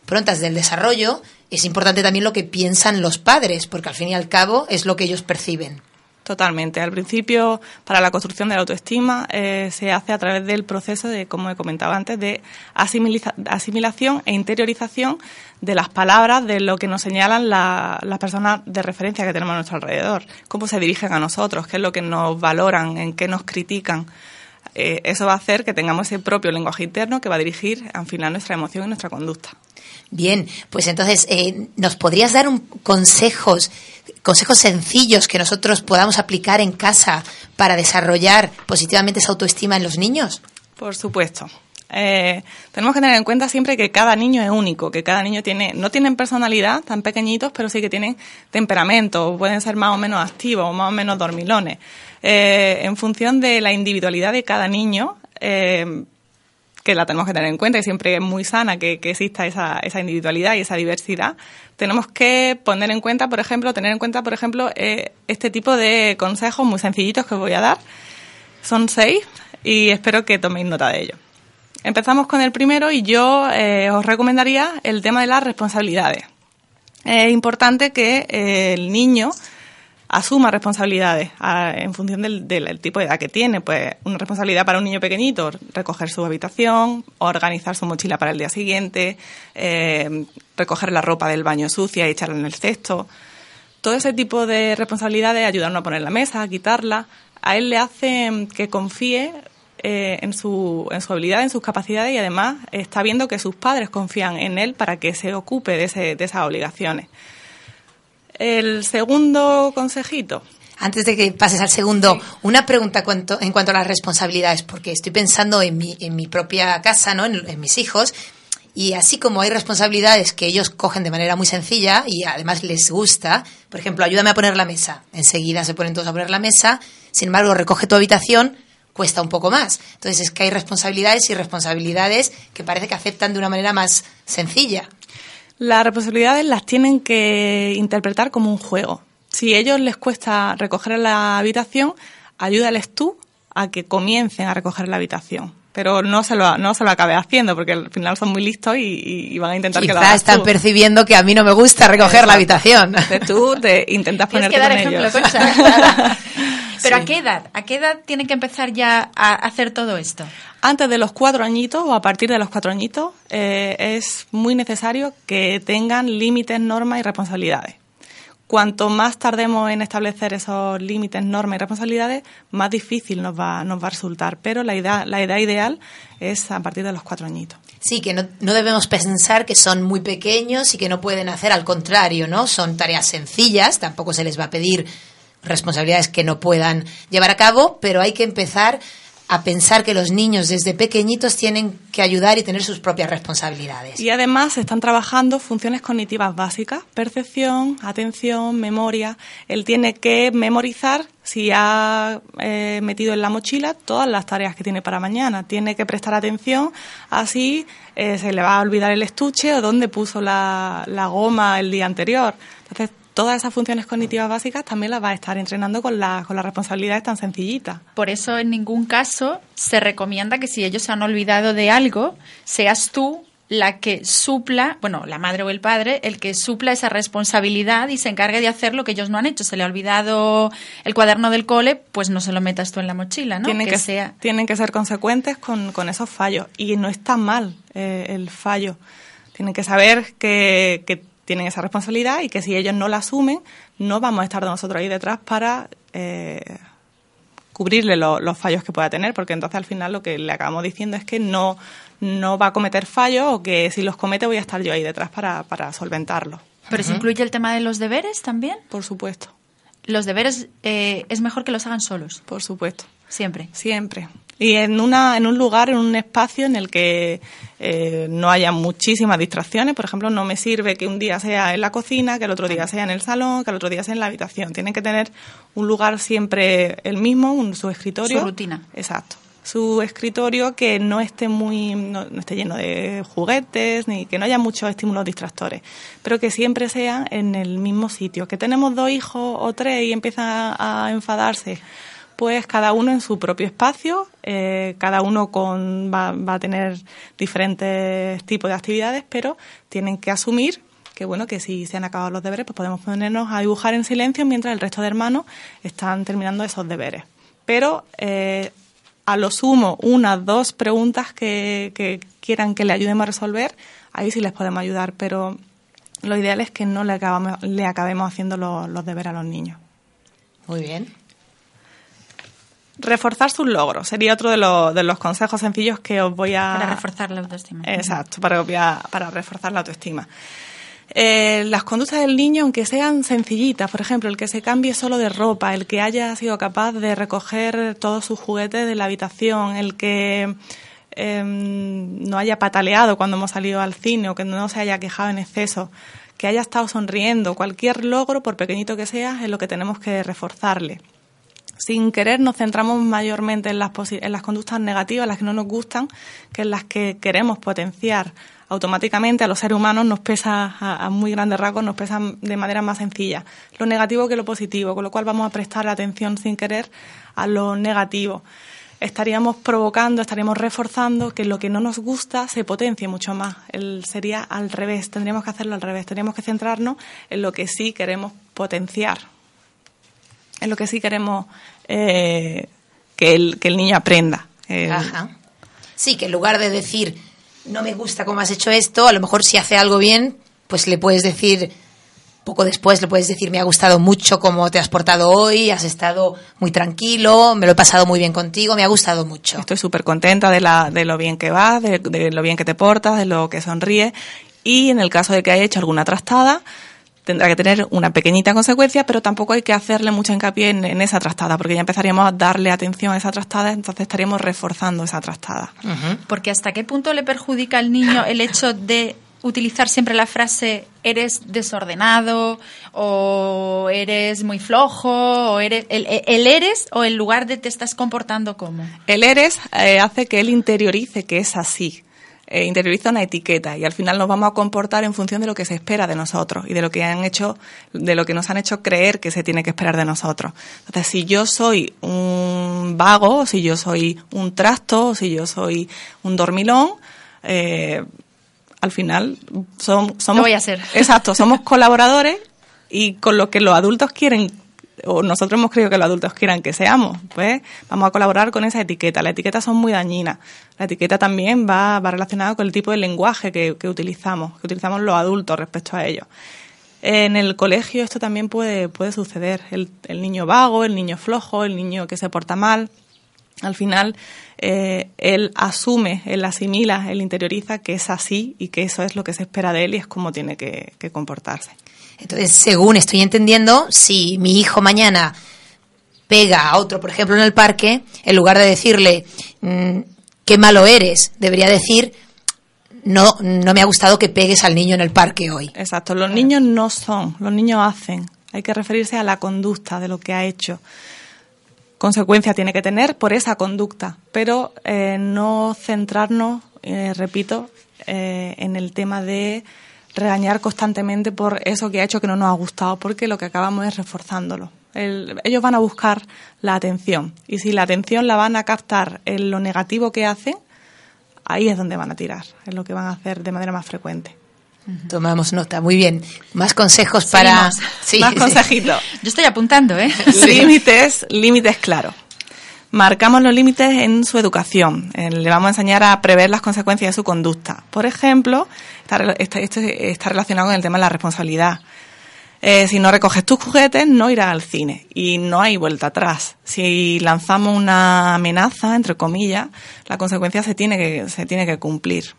prontas del desarrollo, es importante también lo que piensan los padres, porque al fin y al cabo es lo que ellos perciben. Totalmente. Al principio, para la construcción de la autoestima, eh, se hace a través del proceso de, como he comentado antes, de asimilación e interiorización de las palabras, de lo que nos señalan la- las personas de referencia que tenemos a nuestro alrededor, cómo se dirigen a nosotros, qué es lo que nos valoran, en qué nos critican. Eh, eso va a hacer que tengamos ese propio lenguaje interno que va a dirigir, al final, nuestra emoción y nuestra conducta. Bien, pues entonces, eh, ¿nos podrías dar un, consejos, consejos sencillos que nosotros podamos aplicar en casa para desarrollar positivamente esa autoestima en los niños? Por supuesto. Eh, tenemos que tener en cuenta siempre que cada niño es único, que cada niño tiene, no tienen personalidad tan pequeñitos, pero sí que tienen temperamento, pueden ser más o menos activos, más o menos dormilones. Eh, en función de la individualidad de cada niño, eh, que la tenemos que tener en cuenta y siempre es muy sana que, que exista esa, esa individualidad y esa diversidad, tenemos que poner en cuenta, por ejemplo, tener en cuenta, por ejemplo, eh, este tipo de consejos muy sencillitos que os voy a dar. Son seis y espero que toméis nota de ellos. Empezamos con el primero y yo eh, os recomendaría el tema de las responsabilidades. Es importante que eh, el niño asuma responsabilidades en función del, del tipo de edad que tiene. Pues una responsabilidad para un niño pequeñito, recoger su habitación, organizar su mochila para el día siguiente, eh, recoger la ropa del baño sucia y echarla en el cesto. Todo ese tipo de responsabilidades, ayudarnos a poner la mesa, a quitarla, a él le hace que confíe eh, en, su, en su habilidad, en sus capacidades y además está viendo que sus padres confían en él para que se ocupe de, ese- de esas obligaciones. El segundo consejito. Antes de que pases al segundo, una pregunta cuanto- en cuanto a las responsabilidades, porque estoy pensando en mi, en mi propia casa, ¿no? en, en mis hijos, y así como hay responsabilidades que ellos cogen de manera muy sencilla y además les gusta, por ejemplo, ayúdame a poner la mesa, enseguida se ponen todos a poner la mesa, sin embargo, recoge tu habitación, cuesta un poco más. Entonces es que hay responsabilidades y responsabilidades que parece que aceptan de una manera más sencilla. Las responsabilidades las tienen que interpretar como un juego. Si a ellos les cuesta recoger la habitación, ayúdales tú a que comiencen a recoger la habitación. Pero no se lo, no se lo acabe haciendo, porque al final son muy listos y, y- van a intentar que lo Quizá hagas están tú. percibiendo que a mí no me gusta recoger la habitación. Entonces tú te intentas ponerte que dar con ejemplo, ellos. Concha, claro. Pero Sí. ¿a qué edad? ¿A qué edad tienen que empezar ya a hacer todo esto? Antes de los cuatro añitos o a partir de los cuatro añitos eh, es muy necesario que tengan límites, normas y responsabilidades. Cuanto más tardemos en establecer esos límites, normas y responsabilidades, más difícil nos va, nos va a resultar. Pero la edad, la edad ideal es a partir de los cuatro añitos. Sí, que no, no debemos pensar que son muy pequeños y que no pueden hacer, al contrario, ¿no? Son tareas sencillas, tampoco se les va a pedir responsabilidades que no puedan llevar a cabo, pero hay que empezar a pensar que los niños desde pequeñitos tienen que ayudar y tener sus propias responsabilidades. Y además están trabajando funciones cognitivas básicas, percepción, atención, memoria. Él tiene que memorizar si ha eh, metido en la mochila todas las tareas que tiene para mañana. Tiene que prestar atención, así eh, se le va a olvidar el estuche o dónde puso la, la goma el día anterior. Entonces, todas esas funciones cognitivas básicas también las va a estar entrenando con, la, con las responsabilidades tan sencillitas. Por eso en ningún caso se recomienda que si ellos se han olvidado de algo, seas tú la que supla, bueno, la madre o el padre, el que supla esa responsabilidad y se encargue de hacer lo que ellos no han hecho. Se le ha olvidado el cuaderno del cole, pues no se lo metas tú en la mochila, ¿no? Tienen que, sea... tienen que ser consecuentes con, con esos fallos. Y no está mal eh, el fallo. Tienen que saber que, que tienen esa responsabilidad y que si ellos no la asumen, no vamos a estar nosotros ahí detrás para eh, cubrirle los fallos que pueda tener, porque entonces al final lo que le acabamos diciendo es que no, no va a cometer fallos o que si los comete voy a estar yo ahí detrás para, para solventarlo. ¿Pero se incluye el tema de los deberes también? Por supuesto. ¿Los deberes eh, es mejor que los hagan solos? Por supuesto. Siempre. Siempre y en, una, en un lugar, en un espacio en el que eh, no haya muchísimas distracciones. Por ejemplo, no me sirve que un día sea en la cocina, que el otro día sea en el salón, que el otro día sea en la habitación. Tienen que tener un lugar siempre el mismo, un, su escritorio. Su rutina. Exacto. Su escritorio que no esté muy, no, esté lleno de juguetes, ni que no haya muchos estímulos distractores, pero que siempre sea en el mismo sitio. Que tenemos dos hijos o tres y empiezan a enfadarse pues cada uno en su propio espacio, eh, cada uno con, va, va, a tener diferentes tipos de actividades, pero tienen que asumir que bueno, que si se han acabado los deberes, pues podemos ponernos a dibujar en silencio mientras el resto de hermanos están terminando esos deberes. Pero eh, a lo sumo, unas, dos preguntas que, que quieran que le ayudemos a resolver, ahí sí les podemos ayudar, pero lo ideal es que no le, acabamos, le acabemos haciendo los, los deberes a los niños. Muy bien. Reforzar sus logros sería otro de, los, de los consejos sencillos que os voy a... Para reforzar la autoestima. Exacto, para, para reforzar la autoestima. Eh, las conductas del niño, aunque sean sencillitas, por ejemplo, el que se cambie solo de ropa, el que haya sido capaz de recoger todos sus juguetes de la habitación, el que em, no haya pataleado cuando hemos salido al cine o que no se haya quejado en exceso, que haya estado sonriendo, cualquier logro, por pequeñito que sea, es lo que tenemos que reforzarle sin querer nos centramos mayormente en las, en las conductas negativas, las que no nos gustan, que en las que queremos potenciar. Automáticamente a los seres humanos nos pesa, a, muy grandes rasgos, nos pesa de manera más sencilla lo negativo que lo positivo, con lo cual vamos a prestar atención sin querer a lo negativo. Estaríamos provocando, estaríamos reforzando que lo que no nos gusta se potencie mucho más. El, sería al revés, tendríamos que hacerlo al revés, tendríamos que centrarnos en lo que sí queremos potenciar es lo que sí queremos eh, que, el, que el niño aprenda. Ajá. Sí, que en lugar de decir, no me gusta cómo has hecho esto, a lo mejor si hace algo bien, pues le puedes decir, poco después le puedes decir, me ha gustado mucho cómo te has portado hoy, has estado muy tranquilo, me lo he pasado muy bien contigo, me ha gustado mucho. Estoy súper contenta de, la, de lo bien que vas, de, de, lo bien que te portas, de lo que sonríes. Y en el caso de que haya hecho alguna trastada, tendrá que tener una pequeñita consecuencia, pero tampoco hay que hacerle mucho hincapié en, esa trastada, porque ya empezaríamos a darle atención a esa trastada, entonces estaríamos reforzando esa trastada. Porque hasta qué punto le perjudica al niño el hecho de utilizar siempre la frase eres desordenado o eres muy flojo o eres el, eres o el lugar de te estás comportando como el eres eh, hace que él interiorice que es así eh, interioriza una etiqueta y al final nos vamos a comportar en función de lo que se espera de nosotros y de lo que han hecho, de lo que nos han hecho creer que se tiene que esperar de nosotros. Entonces, si yo soy un vago, si yo soy un trasto, si yo soy un dormilón, eh, al final somos, somos voy a ser. exacto, somos colaboradores y con lo que los adultos quieren o nosotros hemos creído que los adultos quieran que seamos, pues vamos a colaborar con esa etiqueta. Las etiquetas son muy dañinas. La etiqueta también va, va relacionada con el tipo de lenguaje que, que utilizamos, que utilizamos los adultos respecto a ello. En el colegio esto también puede, puede suceder. El, el niño vago, el niño flojo, el niño que se porta mal, al final eh, él asume, él asimila, él interioriza que es así y que eso es lo que se espera de él y es como tiene que comportarse. Entonces, según estoy entendiendo, si mi hijo mañana pega a otro, por ejemplo, en el parque, en lugar de decirle mmm, qué malo eres, debería decir no, no me ha gustado que pegues al niño en el parque hoy. Exacto, los niños no son, los niños hacen. Hay que referirse a la conducta de lo que ha hecho. Consecuencia tiene que tener por esa conducta, pero eh, no centrarnos, eh, repito, eh, en el tema de regañar constantemente por eso que ha hecho que no nos ha gustado, porque lo que acabamos es reforzándolo. El, ellos van a buscar la atención y si la atención la van a captar en lo negativo que hacen, ahí es donde van a tirar, es lo que van a hacer de manera más frecuente. Tomamos nota, muy bien. Más consejos para... Sí, más consejitos. Yo estoy apuntando, ¿eh? Límites, límites claros. Marcamos los límites en su educación. Le vamos a enseñar a prever las consecuencias de su conducta. Por ejemplo, está, está- esto está relacionado con el tema de la responsabilidad. Eh, si no recoges tus juguetes, no irás al cine. Y no hay vuelta atrás. Si lanzamos una amenaza, entre comillas, la consecuencia se tiene que, se tiene que cumplir.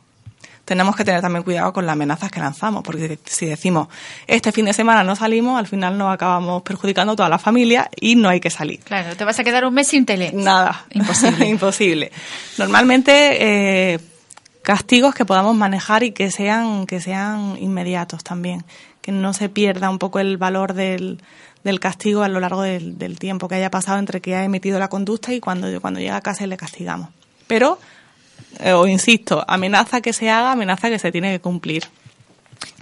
Tenemos que tener también cuidado con las amenazas que lanzamos, porque si decimos, este fin de semana no salimos, al final nos acabamos perjudicando a toda la familia y no hay que salir. Claro, te vas a quedar un mes sin tele. Nada. Imposible. Imposible. Normalmente, eh, castigos que podamos manejar y que sean, que sean inmediatos también. Que no se pierda un poco el valor del, del castigo a lo largo del, del tiempo que haya pasado entre que ha emitido la conducta y cuando, cuando llega a casa y le castigamos. Pero, eh, os insisto, amenaza que se haga, amenaza que se tiene que cumplir.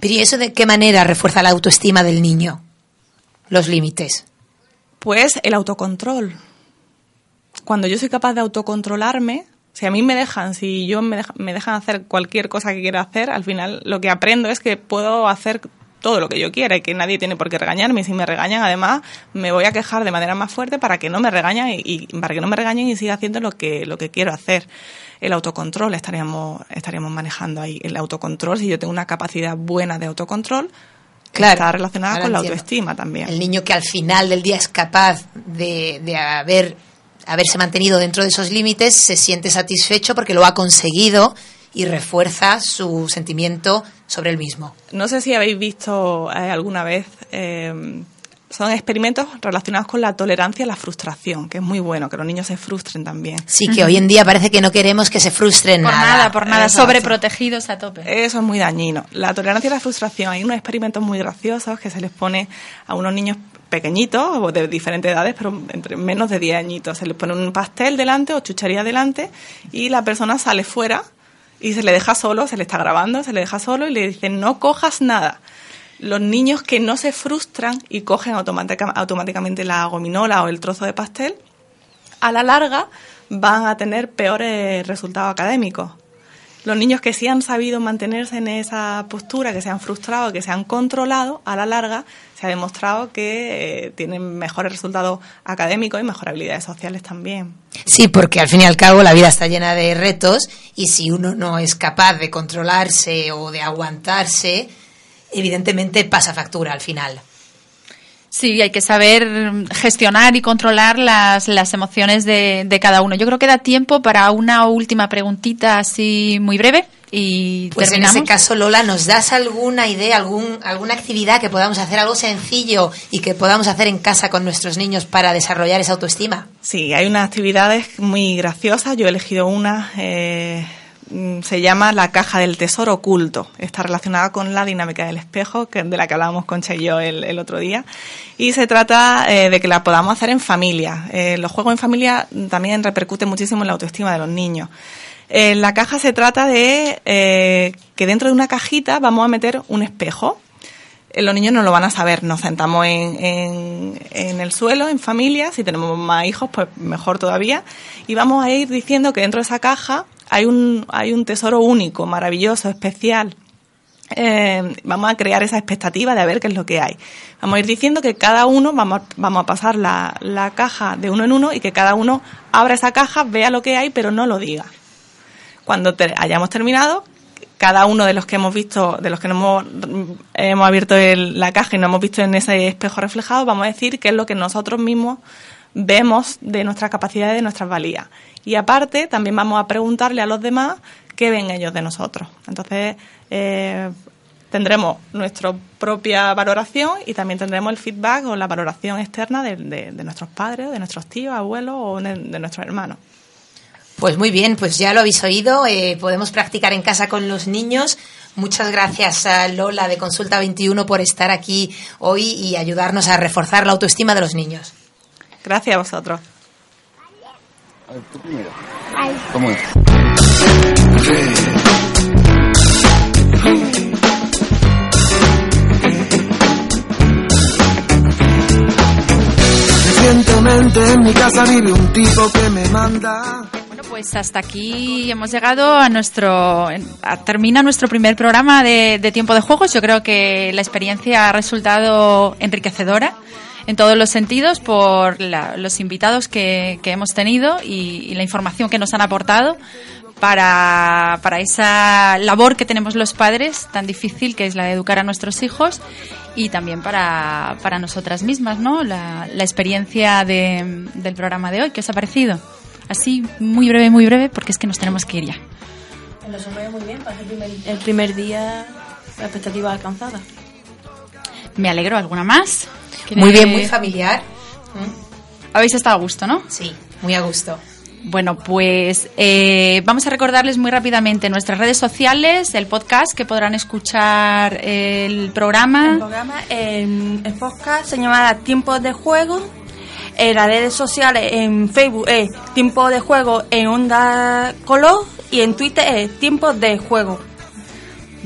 Pero ¿y eso de qué manera refuerza la autoestima del niño? Los límites. Pues el autocontrol. Cuando yo soy capaz de autocontrolarme, si a mí me dejan, si yo me, deja- me dejan hacer cualquier cosa que quiera hacer, al final lo que aprendo es que puedo hacer todo lo que yo quiera y que nadie tiene por qué regañarme. Y si me regañan, además, me voy a quejar de manera más fuerte para que no me regañen y, y para que no me regañen y siga haciendo lo que, lo que quiero hacer. El autocontrol estaríamos, estaríamos manejando ahí. El autocontrol, si yo tengo una capacidad buena de autocontrol, Claro, está relacionada con la autoestima también. El niño que al final del día es capaz de, de haber, haberse mantenido dentro de esos límites se siente satisfecho porque lo ha conseguido y refuerza su sentimiento sobre el mismo. No sé si habéis visto eh, alguna vez, eh, son experimentos relacionados con la tolerancia a la frustración, que es muy bueno, que los niños se frustren también. Sí, que hoy en día parece que no queremos que se frustren Por nada. nada, por nada, sobreprotegidos a tope. Eso es muy dañino. La tolerancia a la frustración, hay unos experimentos muy graciosos que se les pone a unos niños pequeñitos o de diferentes edades, pero entre menos de 10 añitos. Se les pone un pastel delante o chuchería delante y la persona sale fuera y se le deja solo, se le está grabando, se le deja solo y le dicen no cojas nada. Los niños que no se frustran y cogen automática- automáticamente la gominola o el trozo de pastel, a la larga van a tener peores resultados académicos. Los niños que sí han sabido mantenerse en esa postura, que se han frustrado, que se han controlado, a la larga se ha demostrado que eh, tienen mejores resultados académicos y mejores habilidades sociales también. Sí, porque al fin y al cabo la vida está llena de retos y si uno no es capaz de controlarse o de aguantarse, evidentemente pasa factura al final. Sí, hay que saber gestionar y controlar las, las emociones de, de cada uno. Yo creo que da tiempo para una última preguntita así muy breve y Pues en ese caso, Lola, ¿nos das alguna idea, algún, alguna actividad que podamos hacer, algo sencillo y que podamos hacer en casa con nuestros niños para desarrollar esa autoestima? Sí, hay unas actividades muy graciosas. Yo he elegido una. eh, se llama la caja del tesoro oculto. Está relacionada con la dinámica del espejo, que, de la que hablábamos Concha y yo el, el otro día. Y se trata eh, de que la podamos hacer en familia. Eh, los juegos en familia también repercuten muchísimo en la autoestima de los niños. En la caja se trata de eh, que dentro de una cajita vamos a meter un espejo. Eh, Los niños no lo van a saber, nos sentamos en, en- en el suelo, en familia, si tenemos más hijos, pues mejor todavía, y vamos a ir diciendo que dentro de esa caja hay un, hay un tesoro único, maravilloso, especial. Eh, vamos a crear esa expectativa de a ver qué es lo que hay. Vamos a ir diciendo que cada uno, vamos, vamos a pasar la, la caja de uno en uno y que cada uno abra esa caja, vea lo que hay, pero no lo diga. Cuando te- hayamos terminado, cada uno de los que hemos visto, de los que no hemos, hemos abierto la caja y no hemos visto en ese espejo reflejado, vamos a decir qué es lo que nosotros mismos vemos de nuestras capacidades, de nuestras valías. Y aparte, también vamos a preguntarle a los demás qué ven ellos de nosotros. Entonces, eh, tendremos nuestra propia valoración y también tendremos el feedback o la valoración externa de, nuestros padres, de nuestros tíos, abuelos o de, de nuestros hermanos. Pues muy bien, pues ya lo habéis oído, eh, podemos practicar en casa con los niños. Muchas gracias a Lola de Consulta 21 por estar aquí hoy y ayudarnos a reforzar la autoestima de los niños. Gracias a vosotros. A ver, tú primero. ¿Cómo es? Recientemente en mi casa vive un tipo que me manda. Bueno, pues hasta aquí hemos llegado a nuestro. a- termina nuestro primer programa de, de tiempo de juegos. Yo creo que la experiencia ha resultado enriquecedora en todos los sentidos por la- los invitados que, que hemos tenido y, y la información que nos han aportado para, para esa labor que tenemos los padres tan difícil que es la de educar a nuestros hijos y también para, para nosotras mismas, ¿no? La, la experiencia de- del programa de hoy. ¿Qué os ha parecido? Así, muy breve, muy breve, porque es que nos tenemos que ir ya. Lo muy bien, para el primer, el primer día, la expectativa alcanzada. Me alegro, ¿alguna más? Muy bien, ¿Quiere- muy familiar. Habéis estado a gusto, ¿no? Sí, muy a gusto. Bueno, pues eh, vamos a recordarles muy rápidamente nuestras redes sociales, el podcast que podrán escuchar el programa. El programa, en el podcast se llama Tiempos de Juego. En las redes sociales, en Facebook es Tiempo de Juego en Onda Color y en Twitter es Tiempos de Juego.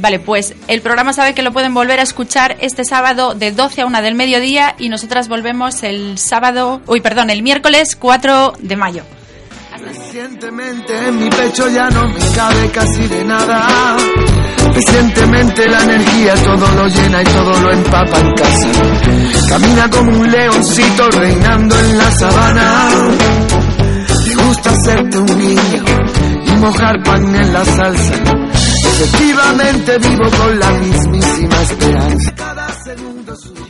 Vale, pues el programa sabe que lo pueden volver a escuchar este sábado de 12 a 1 del mediodía y nosotras volvemos el sábado, uy, perdón, el miércoles 4 de mayo. Recientemente en mi pecho ya no me cabe casi de nada. Recientemente la energía todo lo llena y todo lo empapa en casa. Camina como un leoncito reinando en la sabana. Te gusta hacerte un niño y mojar pan en la salsa. Efectivamente vivo con la mismísima esperanza. Cada segundo suyo.